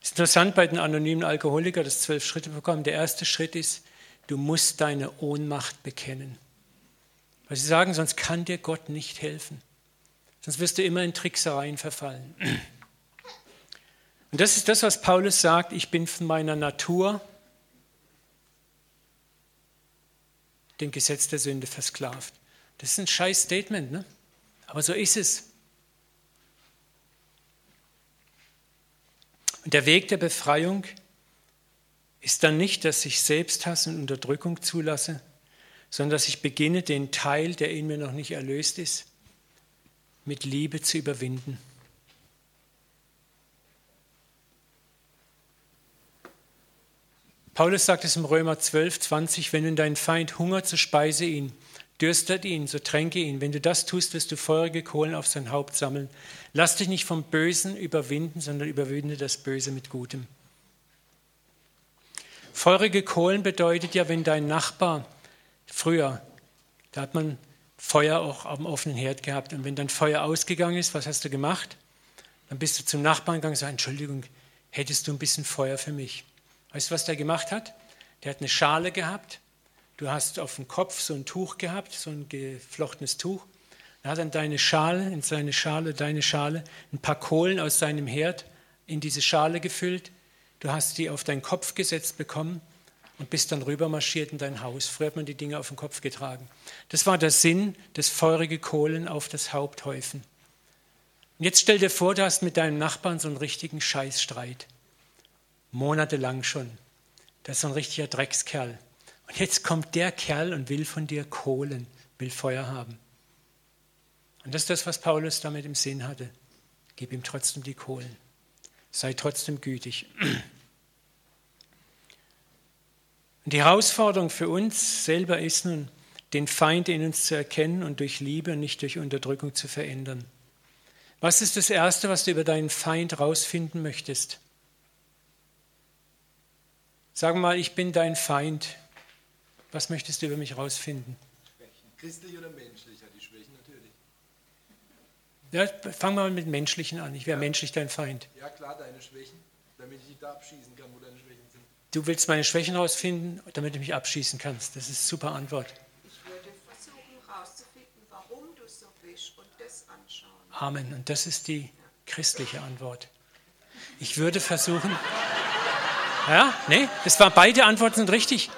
Es ist interessant bei den anonymen Alkoholikern, das Zwölf-Schritte-Programm. Der erste Schritt ist, Du musst deine Ohnmacht bekennen. Weil sie sagen, sonst kann dir Gott nicht helfen. Sonst wirst du immer in Tricksereien verfallen. Und das ist das, was Paulus sagt, ich bin von meiner Natur dem Gesetz der Sünde versklavt. Das ist ein scheiß Statement, ne? aber so ist es. Und der Weg der Befreiung ist dann nicht, dass ich Selbsthass und Unterdrückung zulasse, sondern dass ich beginne, den Teil, der in mir noch nicht erlöst ist, mit Liebe zu überwinden. Paulus sagt es im Römer 12, 20, wenn du deinen Feind hungert, so speise ihn, dürstet ihn, so tränke ihn. Wenn du das tust, wirst du feurige Kohlen auf sein Haupt sammeln. Lass dich nicht vom Bösen überwinden, sondern überwinde das Böse mit Gutem. Feurige Kohlen bedeutet ja, wenn dein Nachbar früher, da hat man Feuer auch am offenen Herd gehabt und wenn dein Feuer ausgegangen ist, was hast du gemacht? Dann bist du zum Nachbarn gegangen und gesagt, Entschuldigung, hättest du ein bisschen Feuer für mich? Weißt du, was der gemacht hat? Der hat eine Schale gehabt. Du hast auf dem Kopf so ein Tuch gehabt, so ein geflochtenes Tuch. Er hat dann deine Schale, in seine Schale, deine Schale, ein paar Kohlen aus seinem Herd in diese Schale gefüllt, Du hast die auf deinen Kopf gesetzt bekommen und bist dann rübermarschiert in dein Haus. Früher hat man die Dinge auf den Kopf getragen. Das war der Sinn des feurige Kohlen auf das Haupt häufen. Und jetzt stell dir vor, du hast mit deinem Nachbarn so einen richtigen Scheißstreit. Monatelang schon. Das ist so ein richtiger Dreckskerl. Und jetzt kommt der Kerl und will von dir Kohlen, will Feuer haben. Und das ist das, was Paulus damit im Sinn hatte. Gib ihm trotzdem die Kohlen. Sei trotzdem gütig. Und die Herausforderung für uns selber ist nun, den Feind in uns zu erkennen und durch Liebe und nicht durch Unterdrückung zu verändern. Was ist das Erste, was du über deinen Feind rausfinden möchtest? Sag mal, ich bin dein Feind. Was möchtest du über mich rausfinden? Christlich oder menschlich? Ja, die Schwächen natürlich. Ja, fangen wir mal mit Menschlichen an. Ich wäre ja. menschlich dein Feind. Ja, klar, deine Schwächen, damit ich dich da abschießen kann, wo deine Schwächen sind. Du willst meine Schwächen rausfinden, damit du mich abschießen kannst. Das ist eine super Antwort. Ich würde versuchen herauszufinden, warum du so bist und das anschauen. Amen. Und das ist die christliche Antwort. Ich würde versuchen. Ja, nee, das war beide Antworten sind richtig.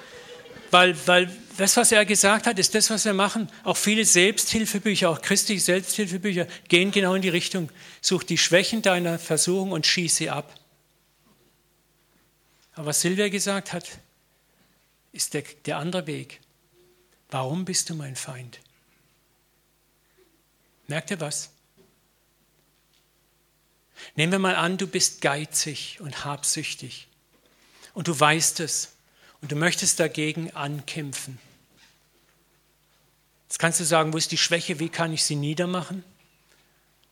Weil, weil das, was er gesagt hat, ist das, was wir machen. Auch viele Selbsthilfebücher, auch christliche Selbsthilfebücher, gehen genau in die Richtung. Such die Schwächen deiner Versuchung und schieß sie ab. Aber was Silvia gesagt hat, ist der, der andere Weg. Warum bist du mein Feind? Merkt ihr was? Nehmen wir mal an, du bist geizig und habsüchtig und du weißt es und du möchtest dagegen ankämpfen. Jetzt kannst du sagen, wo ist die Schwäche, wie kann ich sie niedermachen?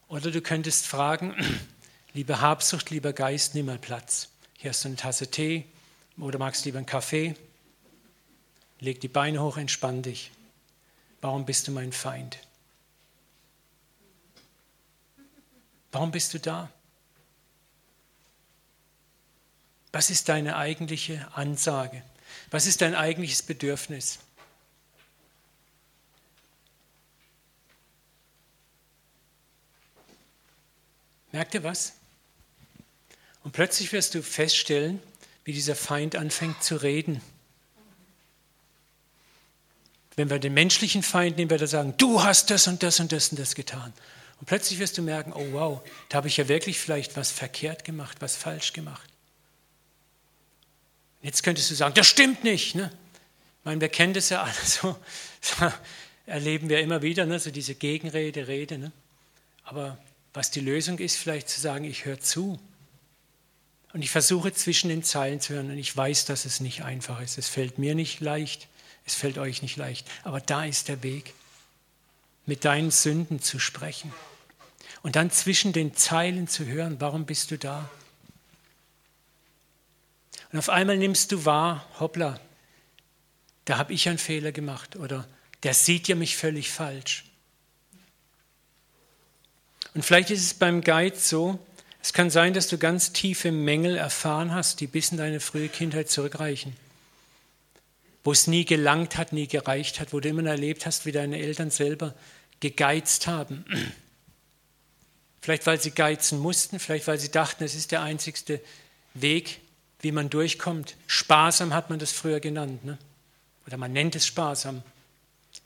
Oder du könntest fragen, liebe Habsucht, lieber Geist, nimm mal Platz. Hier hast du eine Tasse Tee oder magst du lieber einen Kaffee? Leg die Beine hoch, entspann dich. warum bist du mein Feind? Warum bist du da? Was ist deine eigentliche Ansage? Was ist dein eigentliches Bedürfnis? Merkt ihr was? Und plötzlich wirst du feststellen, wie dieser Feind anfängt zu reden. Wenn wir den menschlichen Feind nehmen, wird er sagen, du hast das und das und das und das getan. Und plötzlich wirst du merken, oh wow, da habe ich ja wirklich vielleicht was verkehrt gemacht, was falsch gemacht. Jetzt könntest du sagen, das stimmt nicht. Ne? Ich meine, wir kennen das ja alle so, so erleben wir immer wieder, ne? so diese Gegenrede, Rede. Ne? Aber was die Lösung ist, vielleicht zu sagen, ich höre zu. Und ich versuche zwischen den Zeilen zu hören und ich weiß, dass es nicht einfach ist. Es fällt mir nicht leicht, es fällt euch nicht leicht. Aber da ist der Weg, mit deinen Sünden zu sprechen. Und dann zwischen den Zeilen zu hören, warum bist du da? Und auf einmal nimmst du wahr, hoppla, da habe ich einen Fehler gemacht oder der sieht ja mich völlig falsch. Und vielleicht ist es beim Geiz so, es kann sein, dass du ganz tiefe Mängel erfahren hast, die bis in deine frühe Kindheit zurückreichen. Wo es nie gelangt hat, nie gereicht hat, wo du immer erlebt hast, wie deine Eltern selber gegeizt haben. Vielleicht weil sie geizen mussten, vielleicht weil sie dachten, es ist der einzigste Weg, wie man durchkommt. Sparsam hat man das früher genannt. Ne? Oder man nennt es sparsam.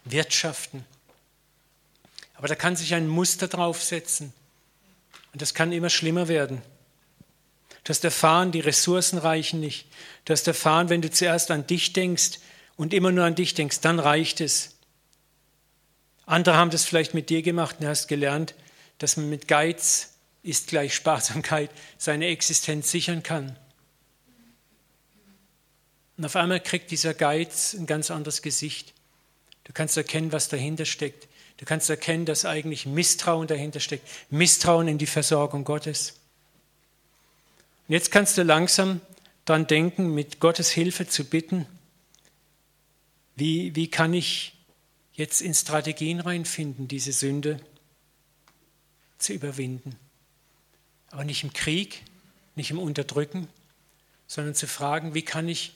Wirtschaften. Aber da kann sich ein Muster draufsetzen. Und das kann immer schlimmer werden. Du hast erfahren, die Ressourcen reichen nicht. Du hast erfahren, wenn du zuerst an dich denkst und immer nur an dich denkst, dann reicht es. Andere haben das vielleicht mit dir gemacht und du hast gelernt, dass man mit Geiz ist gleich Sparsamkeit seine Existenz sichern kann. Und auf einmal kriegt dieser Geiz ein ganz anderes Gesicht. Du kannst erkennen, was dahinter steckt. Du kannst erkennen, dass eigentlich Misstrauen dahinter steckt. Misstrauen in die Versorgung Gottes. Und jetzt kannst du langsam daran denken, mit Gottes Hilfe zu bitten, wie, wie kann ich jetzt in Strategien reinfinden, diese Sünde zu überwinden. Aber nicht im Krieg, nicht im Unterdrücken, sondern zu fragen, wie kann ich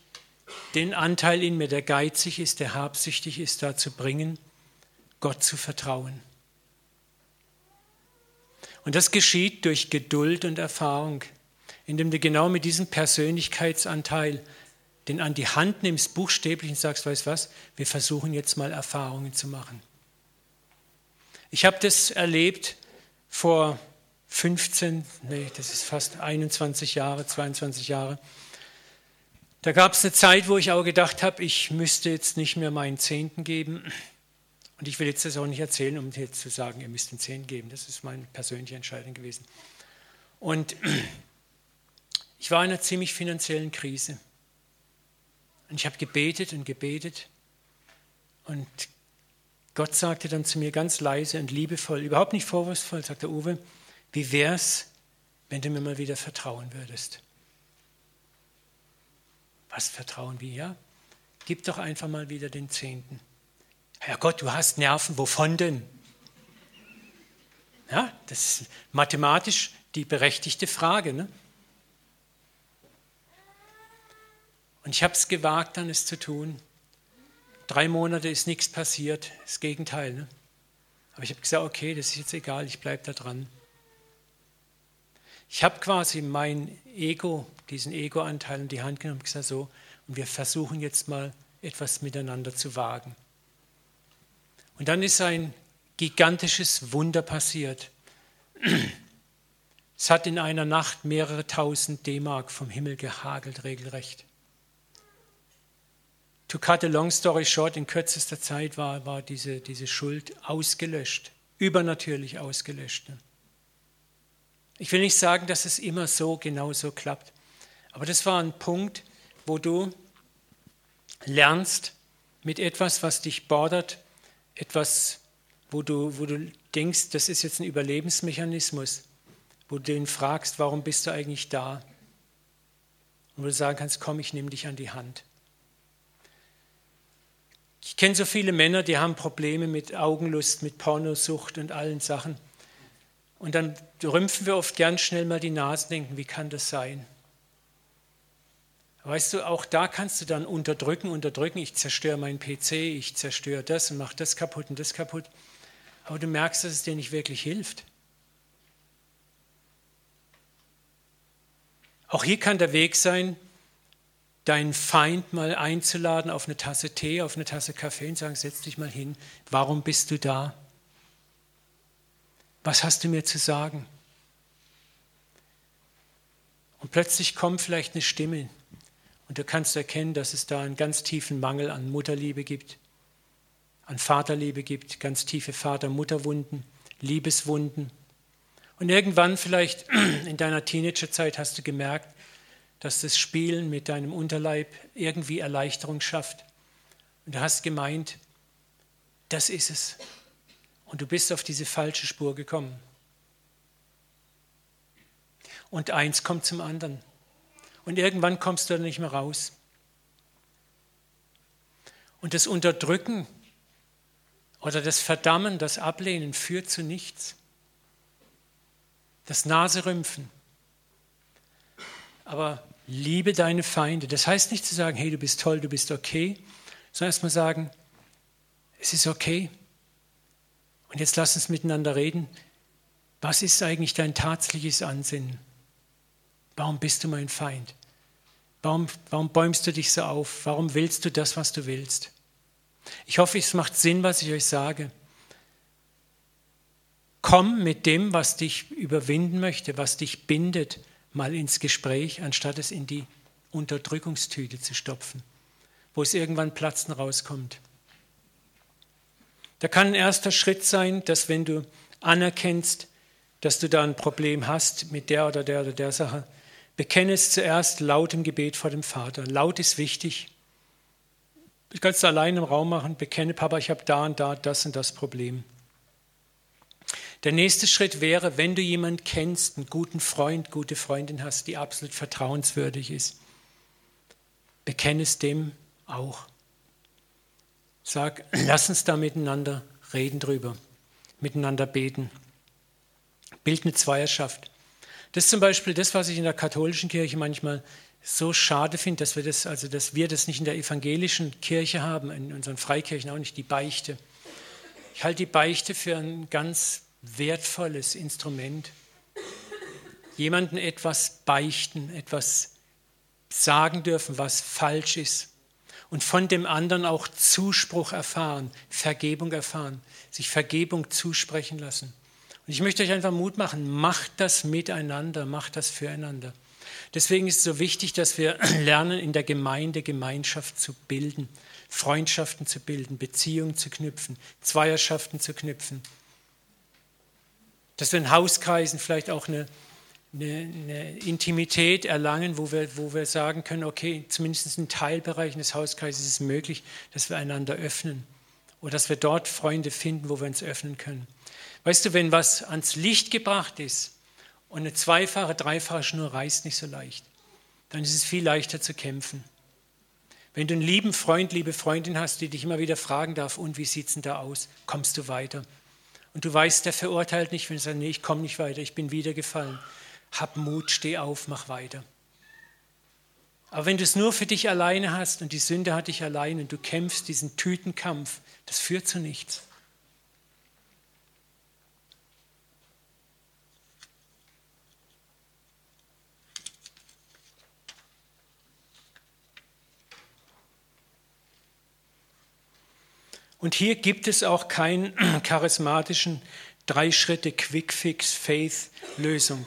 den Anteil in mir, der geizig ist, der habsüchtig ist, dazu bringen, Gott zu vertrauen. Und das geschieht durch Geduld und Erfahrung, indem du genau mit diesem Persönlichkeitsanteil den an die Hand nimmst, buchstäblich und sagst, weißt was, wir versuchen jetzt mal Erfahrungen zu machen. Ich habe das erlebt vor 15, nee, das ist fast 21 Jahre, 22 Jahre. Da gab es eine Zeit, wo ich auch gedacht habe, ich müsste jetzt nicht mehr meinen Zehnten geben. Und ich will jetzt das auch nicht erzählen, um jetzt zu sagen, ihr müsst den Zehnten geben. Das ist meine persönliche Entscheidung gewesen. Und ich war in einer ziemlich finanziellen Krise. Und ich habe gebetet und gebetet. Und Gott sagte dann zu mir ganz leise und liebevoll, überhaupt nicht vorwurfsvoll, sagte Uwe, wie wär's, wenn du mir mal wieder vertrauen würdest? Was vertrauen wir? Ja? Gib doch einfach mal wieder den Zehnten. Herr Gott, du hast Nerven, wovon denn? Ja, das ist mathematisch die berechtigte Frage. Ne? Und ich habe es gewagt, dann es zu tun. Drei Monate ist nichts passiert, das Gegenteil. Ne? Aber ich habe gesagt, okay, das ist jetzt egal, ich bleibe da dran. Ich habe quasi mein Ego, diesen Ego-Anteil in die Hand genommen und gesagt, so, und wir versuchen jetzt mal etwas miteinander zu wagen. Und dann ist ein gigantisches Wunder passiert. Es hat in einer Nacht mehrere tausend D-Mark vom Himmel gehagelt, regelrecht. To cut a long story short, in kürzester Zeit war, war diese, diese Schuld ausgelöscht, übernatürlich ausgelöscht. Ich will nicht sagen, dass es immer so genau so klappt, aber das war ein Punkt, wo du lernst mit etwas, was dich bordert, etwas, wo du, wo du denkst, das ist jetzt ein Überlebensmechanismus, wo du den fragst, warum bist du eigentlich da? Und wo du sagen kannst, komm, ich nehme dich an die Hand. Ich kenne so viele Männer, die haben Probleme mit Augenlust, mit Pornosucht und allen Sachen. Und dann rümpfen wir oft gern schnell mal die Nase und denken, wie kann das sein? Weißt du, auch da kannst du dann unterdrücken, unterdrücken. Ich zerstöre meinen PC, ich zerstöre das und mache das kaputt und das kaputt. Aber du merkst, dass es dir nicht wirklich hilft. Auch hier kann der Weg sein, deinen Feind mal einzuladen auf eine Tasse Tee, auf eine Tasse Kaffee und sagen, setz dich mal hin. Warum bist du da? Was hast du mir zu sagen? Und plötzlich kommt vielleicht eine Stimme und du kannst erkennen, dass es da einen ganz tiefen Mangel an Mutterliebe gibt, an Vaterliebe gibt, ganz tiefe Vater-Mutter-Wunden, Liebeswunden. Und irgendwann vielleicht in deiner Teenagerzeit hast du gemerkt, dass das Spielen mit deinem Unterleib irgendwie Erleichterung schafft. Und du hast gemeint, das ist es. Und du bist auf diese falsche Spur gekommen. Und eins kommt zum anderen. Und irgendwann kommst du da nicht mehr raus. Und das Unterdrücken oder das Verdammen, das Ablehnen führt zu nichts. Das Naserümpfen. Aber liebe deine Feinde. Das heißt nicht zu sagen, hey, du bist toll, du bist okay, sondern erstmal sagen, es ist okay. Und jetzt lass uns miteinander reden. Was ist eigentlich dein tatsächliches Ansinnen? Warum bist du mein Feind? Warum, warum bäumst du dich so auf? Warum willst du das, was du willst? Ich hoffe, es macht Sinn, was ich euch sage. Komm mit dem, was dich überwinden möchte, was dich bindet, mal ins Gespräch, anstatt es in die Unterdrückungstüte zu stopfen, wo es irgendwann platzen rauskommt. Da kann ein erster Schritt sein, dass wenn du anerkennst, dass du da ein Problem hast mit der oder der oder der Sache, bekenne es zuerst laut im Gebet vor dem Vater. Laut ist wichtig. Du kannst allein im Raum machen, bekenne, Papa, ich habe da und da das und das Problem. Der nächste Schritt wäre, wenn du jemanden kennst, einen guten Freund, gute Freundin hast, die absolut vertrauenswürdig ist, bekenne es dem auch. Sag, lass uns da miteinander reden drüber, miteinander beten. Bild eine Zweierschaft. Das ist zum Beispiel das, was ich in der katholischen Kirche manchmal so schade finde, dass wir das, also dass wir das nicht in der evangelischen Kirche haben, in unseren Freikirchen auch nicht, die Beichte. Ich halte die Beichte für ein ganz wertvolles Instrument. Jemanden etwas beichten, etwas sagen dürfen, was falsch ist. Und von dem anderen auch Zuspruch erfahren, Vergebung erfahren, sich Vergebung zusprechen lassen. Und ich möchte euch einfach Mut machen, macht das miteinander, macht das füreinander. Deswegen ist es so wichtig, dass wir lernen, in der Gemeinde Gemeinschaft zu bilden, Freundschaften zu bilden, Beziehungen zu knüpfen, Zweierschaften zu knüpfen dass wir in Hauskreisen vielleicht auch eine, eine, eine, Intimität erlangen, wo wir, wo wir sagen können, okay, zumindest in Teilbereichen des Hauskreises ist es möglich, dass wir einander öffnen oder dass wir dort Freunde finden, wo wir uns öffnen können. Weißt du, wenn was ans Licht gebracht ist und eine zweifache, dreifache Schnur reißt nicht so leicht, dann ist es viel leichter zu kämpfen. Wenn du einen lieben Freund, liebe Freundin hast, die dich immer wieder fragen darf, und wie sieht es denn da aus, kommst du weiter? Und du weißt, der verurteilt nicht, wenn du sagst, nee, ich komme nicht weiter, ich bin wieder gefallen. Hab Mut, steh auf, mach weiter. Aber wenn du es nur für dich alleine hast und die Sünde hat dich allein und du kämpfst diesen Tütenkampf, das führt zu nichts. Und hier gibt es auch keinen charismatischen drei Schritte Quick Fix Faith Lösung.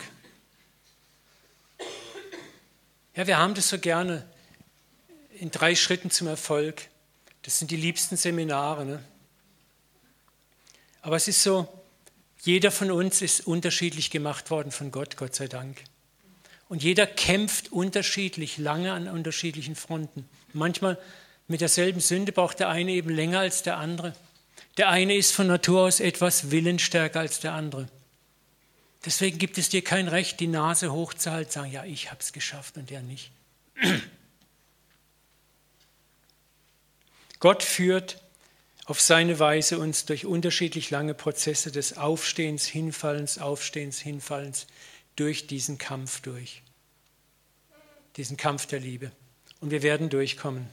Ja, wir haben das so gerne in drei Schritten zum Erfolg. Das sind die liebsten Seminare. Ne? Aber es ist so, jeder von uns ist unterschiedlich gemacht worden von Gott, Gott sei Dank. Und jeder kämpft unterschiedlich lange an unterschiedlichen Fronten. Manchmal mit derselben Sünde braucht der eine eben länger als der andere. Der eine ist von Natur aus etwas willensstärker als der andere. Deswegen gibt es dir kein Recht, die Nase hochzuhalten, sagen, ja, ich habe es geschafft und er nicht. Gott führt auf seine Weise uns durch unterschiedlich lange Prozesse des Aufstehens, Hinfallens, Aufstehens, Hinfallens durch diesen Kampf durch. Diesen Kampf der Liebe. Und wir werden durchkommen.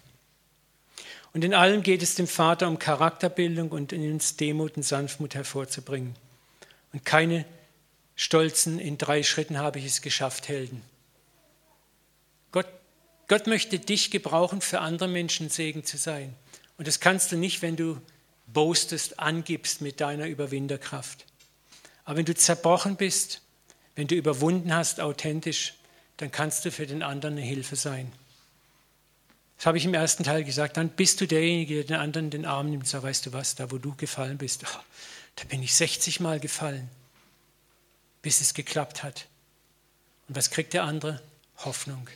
Und in allem geht es dem Vater um Charakterbildung und in uns Demut und Sanftmut hervorzubringen. Und keine stolzen, in drei Schritten habe ich es geschafft, Helden. Gott, Gott möchte dich gebrauchen, für andere Menschen Segen zu sein. Und das kannst du nicht, wenn du boastest, angibst mit deiner Überwinderkraft. Aber wenn du zerbrochen bist, wenn du überwunden hast, authentisch, dann kannst du für den anderen eine Hilfe sein. Das habe ich im ersten Teil gesagt. Dann bist du derjenige, der den anderen in den Arm nimmt sagt, weißt du was, da wo du gefallen bist, oh, da bin ich 60 Mal gefallen, bis es geklappt hat. Und was kriegt der andere? Hoffnung.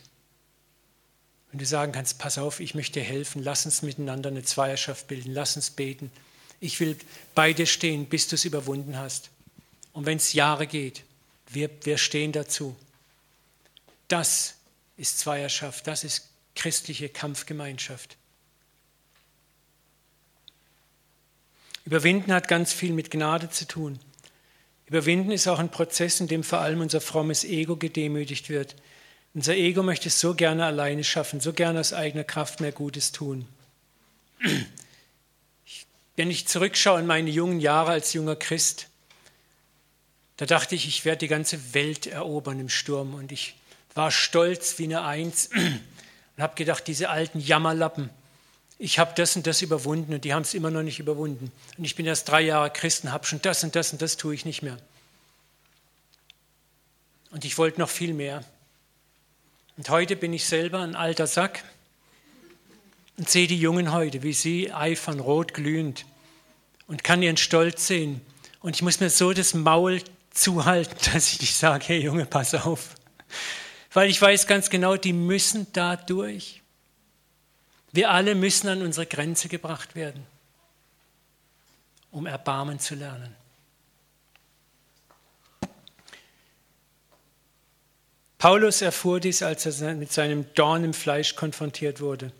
Wenn du sagen kannst, pass auf, ich möchte dir helfen, lass uns miteinander eine Zweierschaft bilden, lass uns beten. Ich will bei dir stehen, bis du es überwunden hast. Und wenn es Jahre geht, wir, wir stehen dazu. Das ist Zweierschaft, das ist christliche Kampfgemeinschaft. Überwinden hat ganz viel mit Gnade zu tun. Überwinden ist auch ein Prozess, in dem vor allem unser frommes Ego gedemütigt wird unser Ego möchte es so gerne alleine schaffen, so gerne aus eigener Kraft mehr Gutes tun. Wenn ich zurückschaue in meine jungen Jahre als junger Christ, da dachte ich, ich werde die ganze Welt erobern im Sturm. Und ich war stolz wie eine Eins und habe gedacht, diese alten Jammerlappen, ich habe das und das überwunden und die haben es immer noch nicht überwunden. Und ich bin erst drei Jahre Christ und habe schon das und das und das tue ich nicht mehr. Und ich wollte noch viel mehr. Und heute bin ich selber ein alter Sack und sehe die Jungen heute, wie sie eifern, rot glühend und kann ihren Stolz sehen. Und ich muss mir so das Maul zuhalten, dass ich nicht sage, hey Junge, pass auf. Weil ich weiß ganz genau, die müssen da durch. Wir alle müssen an unsere Grenze gebracht werden, um Erbarmen zu lernen. Paulus erfuhr dies, als er mit seinem Dorn im Fleisch konfrontiert wurde.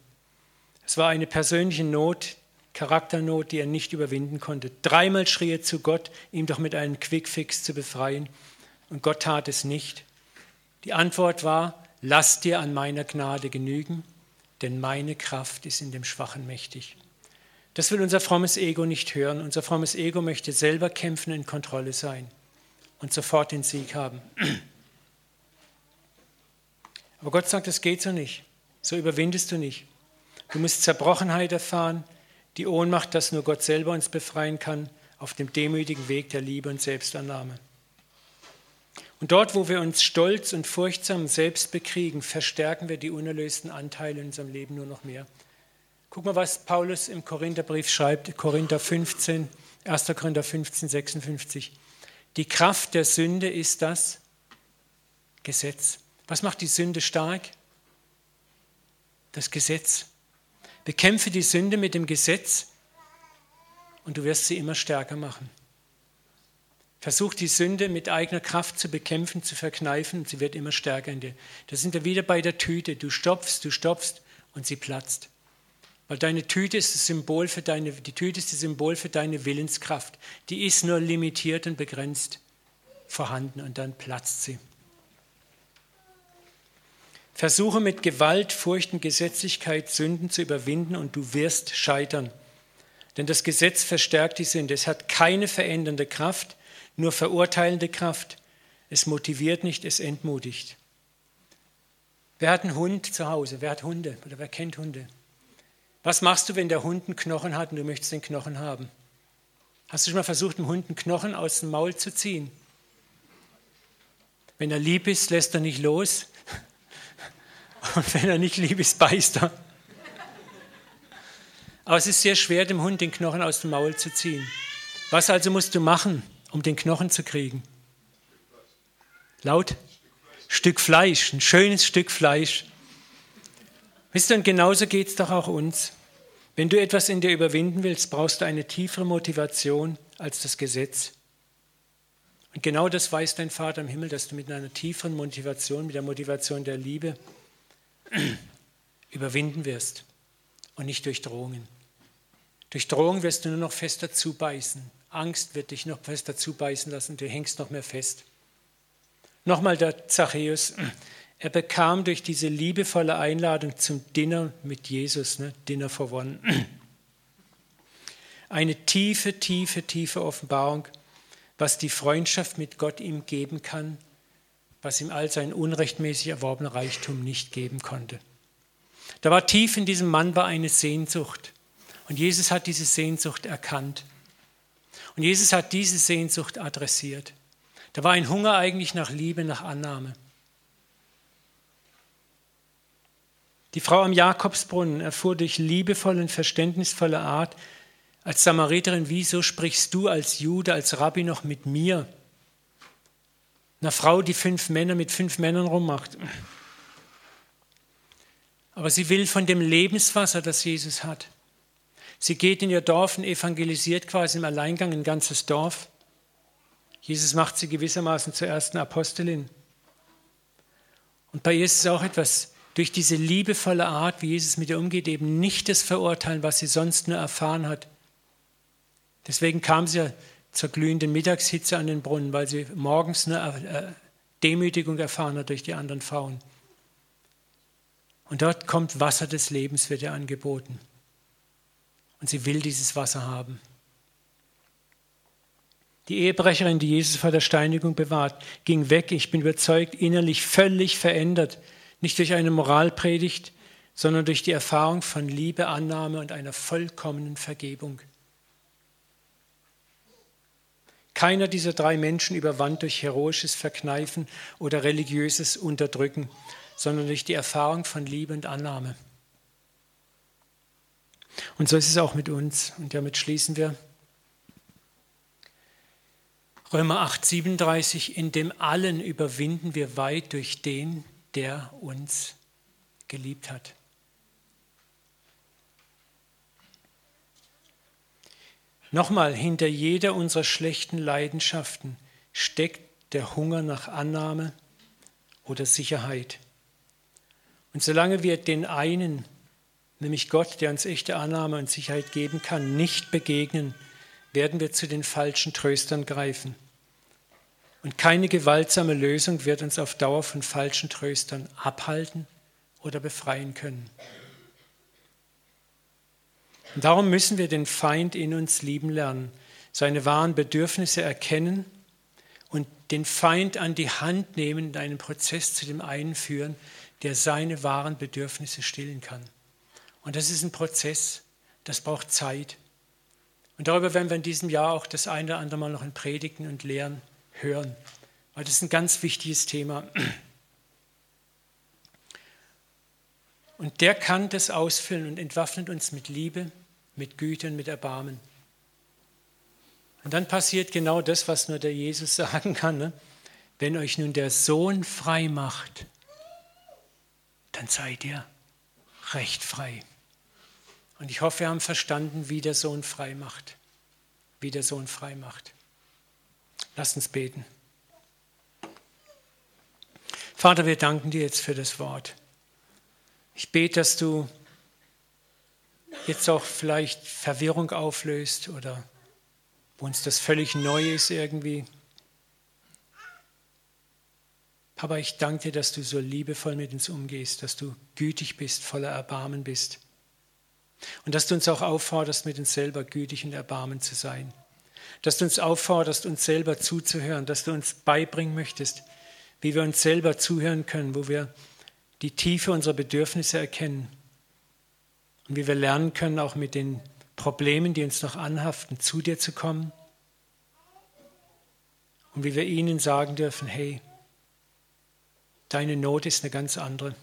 Es war eine persönliche Not, Charakternot, die er nicht überwinden konnte. Dreimal schrie er zu Gott, ihm doch mit einem Quickfix zu befreien. Und Gott tat es nicht. Die Antwort war, lass dir an meiner Gnade genügen, denn meine Kraft ist in dem Schwachen mächtig. Das will unser frommes Ego nicht hören. Unser frommes Ego möchte selber kämpfen, in Kontrolle sein und sofort den Sieg haben. Aber Gott sagt, es geht so nicht. So überwindest du nicht. Du musst Zerbrochenheit erfahren, die Ohnmacht, dass nur Gott selber uns befreien kann, auf dem demütigen Weg der Liebe und Selbstannahme. Und dort, wo wir uns stolz und furchtsam selbst bekriegen, verstärken wir die unerlösten Anteile in unserem Leben nur noch mehr. Guck mal, was Paulus im Korintherbrief schreibt, Korinther 15, 1. Korinther 15, 56. Die Kraft der Sünde ist das Gesetz. Was macht die Sünde stark? Das Gesetz. Bekämpfe die Sünde mit dem Gesetz und du wirst sie immer stärker machen. Versuch die Sünde mit eigener Kraft zu bekämpfen, zu verkneifen und sie wird immer stärker in dir. Da sind wir wieder bei der Tüte. Du stopfst, du stopfst und sie platzt. Weil deine Tüte ist das Symbol für deine, die Tüte ist das Symbol für deine Willenskraft. Die ist nur limitiert und begrenzt vorhanden und dann platzt sie. Versuche mit Gewalt, Furcht und Gesetzlichkeit Sünden zu überwinden und du wirst scheitern. Denn das Gesetz verstärkt die Sünde. Es hat keine verändernde Kraft, nur verurteilende Kraft. Es motiviert nicht, es entmutigt. Wer hat einen Hund zu Hause? Wer hat Hunde oder wer kennt Hunde? Was machst du, wenn der Hund einen Knochen hat und du möchtest den Knochen haben? Hast du schon mal versucht, dem Hund einen Knochen aus dem Maul zu ziehen? Wenn er lieb ist, lässt er nicht los. Und wenn er nicht lieb ist, beißt er. Aber es ist sehr schwer, dem Hund den Knochen aus dem Maul zu ziehen. Was also musst du machen, um den Knochen zu kriegen? Laut? Stück Fleisch, ein schönes Stück Fleisch. Wisst ihr, und genauso geht es doch auch uns. Wenn du etwas in dir überwinden willst, brauchst du eine tiefere Motivation als das Gesetz. Und genau das weiß dein Vater im Himmel, dass du mit einer tieferen Motivation, mit der Motivation der Liebe, überwinden wirst und nicht durch Drohungen. Durch Drohung wirst du nur noch fester zubeißen. Angst wird dich noch fester zubeißen lassen, du hängst noch mehr fest. Nochmal der Zachäus. Er bekam durch diese liebevolle Einladung zum Dinner mit Jesus, ne, Dinner for One, eine tiefe, tiefe, tiefe Offenbarung, was die Freundschaft mit Gott ihm geben kann, was ihm all sein unrechtmäßig erworbener Reichtum nicht geben konnte. Da war tief in diesem Mann war eine Sehnsucht. Und Jesus hat diese Sehnsucht erkannt. Und Jesus hat diese Sehnsucht adressiert. Da war ein Hunger eigentlich nach Liebe, nach Annahme. Die Frau am Jakobsbrunnen erfuhr durch liebevolle und verständnisvolle Art als Samariterin, wieso sprichst du als Jude, als Rabbi noch mit mir? Eine Frau, die fünf Männer mit fünf Männern rummacht. Aber sie will von dem Lebenswasser, das Jesus hat. Sie geht in ihr Dorf und evangelisiert quasi im Alleingang ein ganzes Dorf. Jesus macht sie gewissermaßen zur ersten Apostelin. Und bei ihr ist es auch etwas, durch diese liebevolle Art, wie Jesus mit ihr umgeht, eben nicht das Verurteilen, was sie sonst nur erfahren hat. Deswegen kam sie ja zur glühenden Mittagshitze an den Brunnen, weil sie morgens eine Demütigung erfahren hat durch die anderen Frauen. Und dort kommt Wasser des Lebens, wird ihr angeboten. Und sie will dieses Wasser haben. Die Ehebrecherin, die Jesus vor der Steinigung bewahrt, ging weg, ich bin überzeugt, innerlich völlig verändert, nicht durch eine Moralpredigt, sondern durch die Erfahrung von Liebe, Annahme und einer vollkommenen Vergebung. Keiner dieser drei Menschen überwand durch heroisches Verkneifen oder religiöses Unterdrücken, sondern durch die Erfahrung von Liebe und Annahme. Und so ist es auch mit uns. Und damit schließen wir. Römer 8, 37, in dem allen überwinden wir weit durch den, der uns geliebt hat. Nochmal, hinter jeder unserer schlechten Leidenschaften steckt der Hunger nach Annahme oder Sicherheit. Und solange wir den einen, nämlich Gott, der uns echte Annahme und Sicherheit geben kann, nicht begegnen, werden wir zu den falschen Tröstern greifen. Und keine gewaltsame Lösung wird uns auf Dauer von falschen Tröstern abhalten oder befreien können. Und darum müssen wir den Feind in uns lieben lernen, seine wahren Bedürfnisse erkennen und den Feind an die Hand nehmen, in einen Prozess zu dem einen führen, der seine wahren Bedürfnisse stillen kann. Und das ist ein Prozess, das braucht Zeit. Und darüber werden wir in diesem Jahr auch das eine oder andere Mal noch in Predigten und Lehren hören, weil das ist ein ganz wichtiges Thema. Und der kann das ausfüllen und entwaffnet uns mit Liebe, mit Güte und mit Erbarmen. Und dann passiert genau das, was nur der Jesus sagen kann. Ne? Wenn euch nun der Sohn frei macht, dann seid ihr recht frei. Und ich hoffe, wir haben verstanden, wie der Sohn frei macht. Wie der Sohn frei macht. Lasst uns beten. Vater, wir danken dir jetzt für das Wort. Ich bete, dass du jetzt auch vielleicht Verwirrung auflöst oder wo uns das völlig neu ist irgendwie. Papa, ich danke dir, dass du so liebevoll mit uns umgehst, dass du gütig bist, voller Erbarmen bist. Und dass du uns auch aufforderst, mit uns selber gütig und erbarmen zu sein. Dass du uns aufforderst, uns selber zuzuhören, dass du uns beibringen möchtest, wie wir uns selber zuhören können, wo wir die Tiefe unserer Bedürfnisse erkennen und wie wir lernen können, auch mit den Problemen, die uns noch anhaften, zu dir zu kommen und wie wir ihnen sagen dürfen, hey, Deine Not ist eine ganz andere.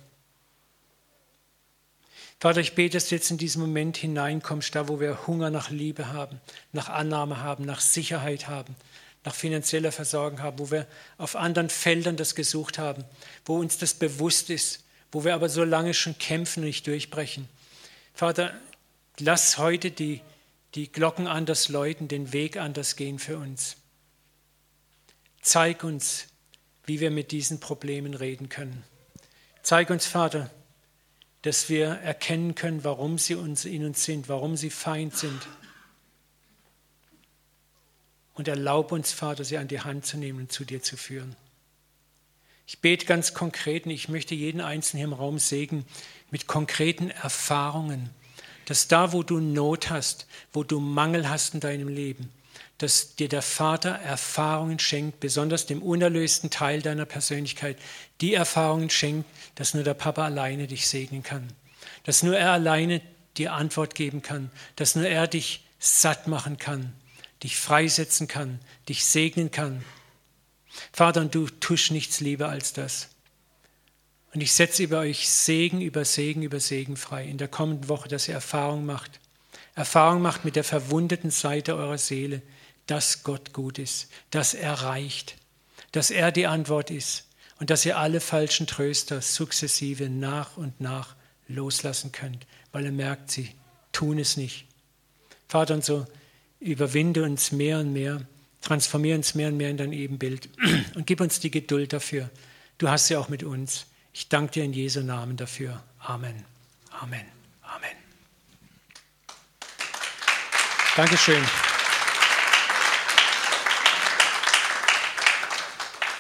Vater, ich bete, dass du jetzt in diesen Moment hineinkommst, da wo wir Hunger nach Liebe haben, nach Annahme haben, nach Sicherheit haben, nach finanzieller Versorgung haben, wo wir auf anderen Feldern das gesucht haben, wo uns das bewusst ist, wo wir aber so lange schon kämpfen und nicht durchbrechen. Vater, lass heute die, die Glocken anders läuten, den Weg anders gehen für uns. Zeig uns, wie wir mit diesen Problemen reden können. Zeig uns, Vater, dass wir erkennen können, warum sie uns in uns sind, warum sie Feind sind. Und erlaub uns, Vater, sie an die Hand zu nehmen und zu dir zu führen. Ich bete ganz konkret und ich möchte jeden Einzelnen hier im Raum segnen mit konkreten Erfahrungen, dass da, wo du Not hast, wo du Mangel hast in deinem Leben, dass dir der Vater Erfahrungen schenkt, besonders dem unerlösten Teil deiner Persönlichkeit, die Erfahrungen schenkt, dass nur der Papa alleine dich segnen kann, dass nur er alleine dir Antwort geben kann, dass nur er dich satt machen kann, dich freisetzen kann, dich segnen kann. Vater, und du tust nichts lieber als das. Und ich setze über euch Segen über Segen über Segen frei in der kommenden Woche, dass ihr Erfahrung macht. Erfahrung macht mit der verwundeten Seite eurer Seele, dass Gott gut ist, dass er reicht, dass er die Antwort ist und dass ihr alle falschen Tröster sukzessive nach und nach loslassen könnt, weil ihr merkt, sie tun es nicht. Vater, und so überwinde uns mehr und mehr, transformiere uns mehr und mehr in dein Ebenbild und gib uns die Geduld dafür. Du hast sie auch mit uns. Ich danke dir in Jesu Namen dafür. Amen. Amen. Amen. Dankeschön.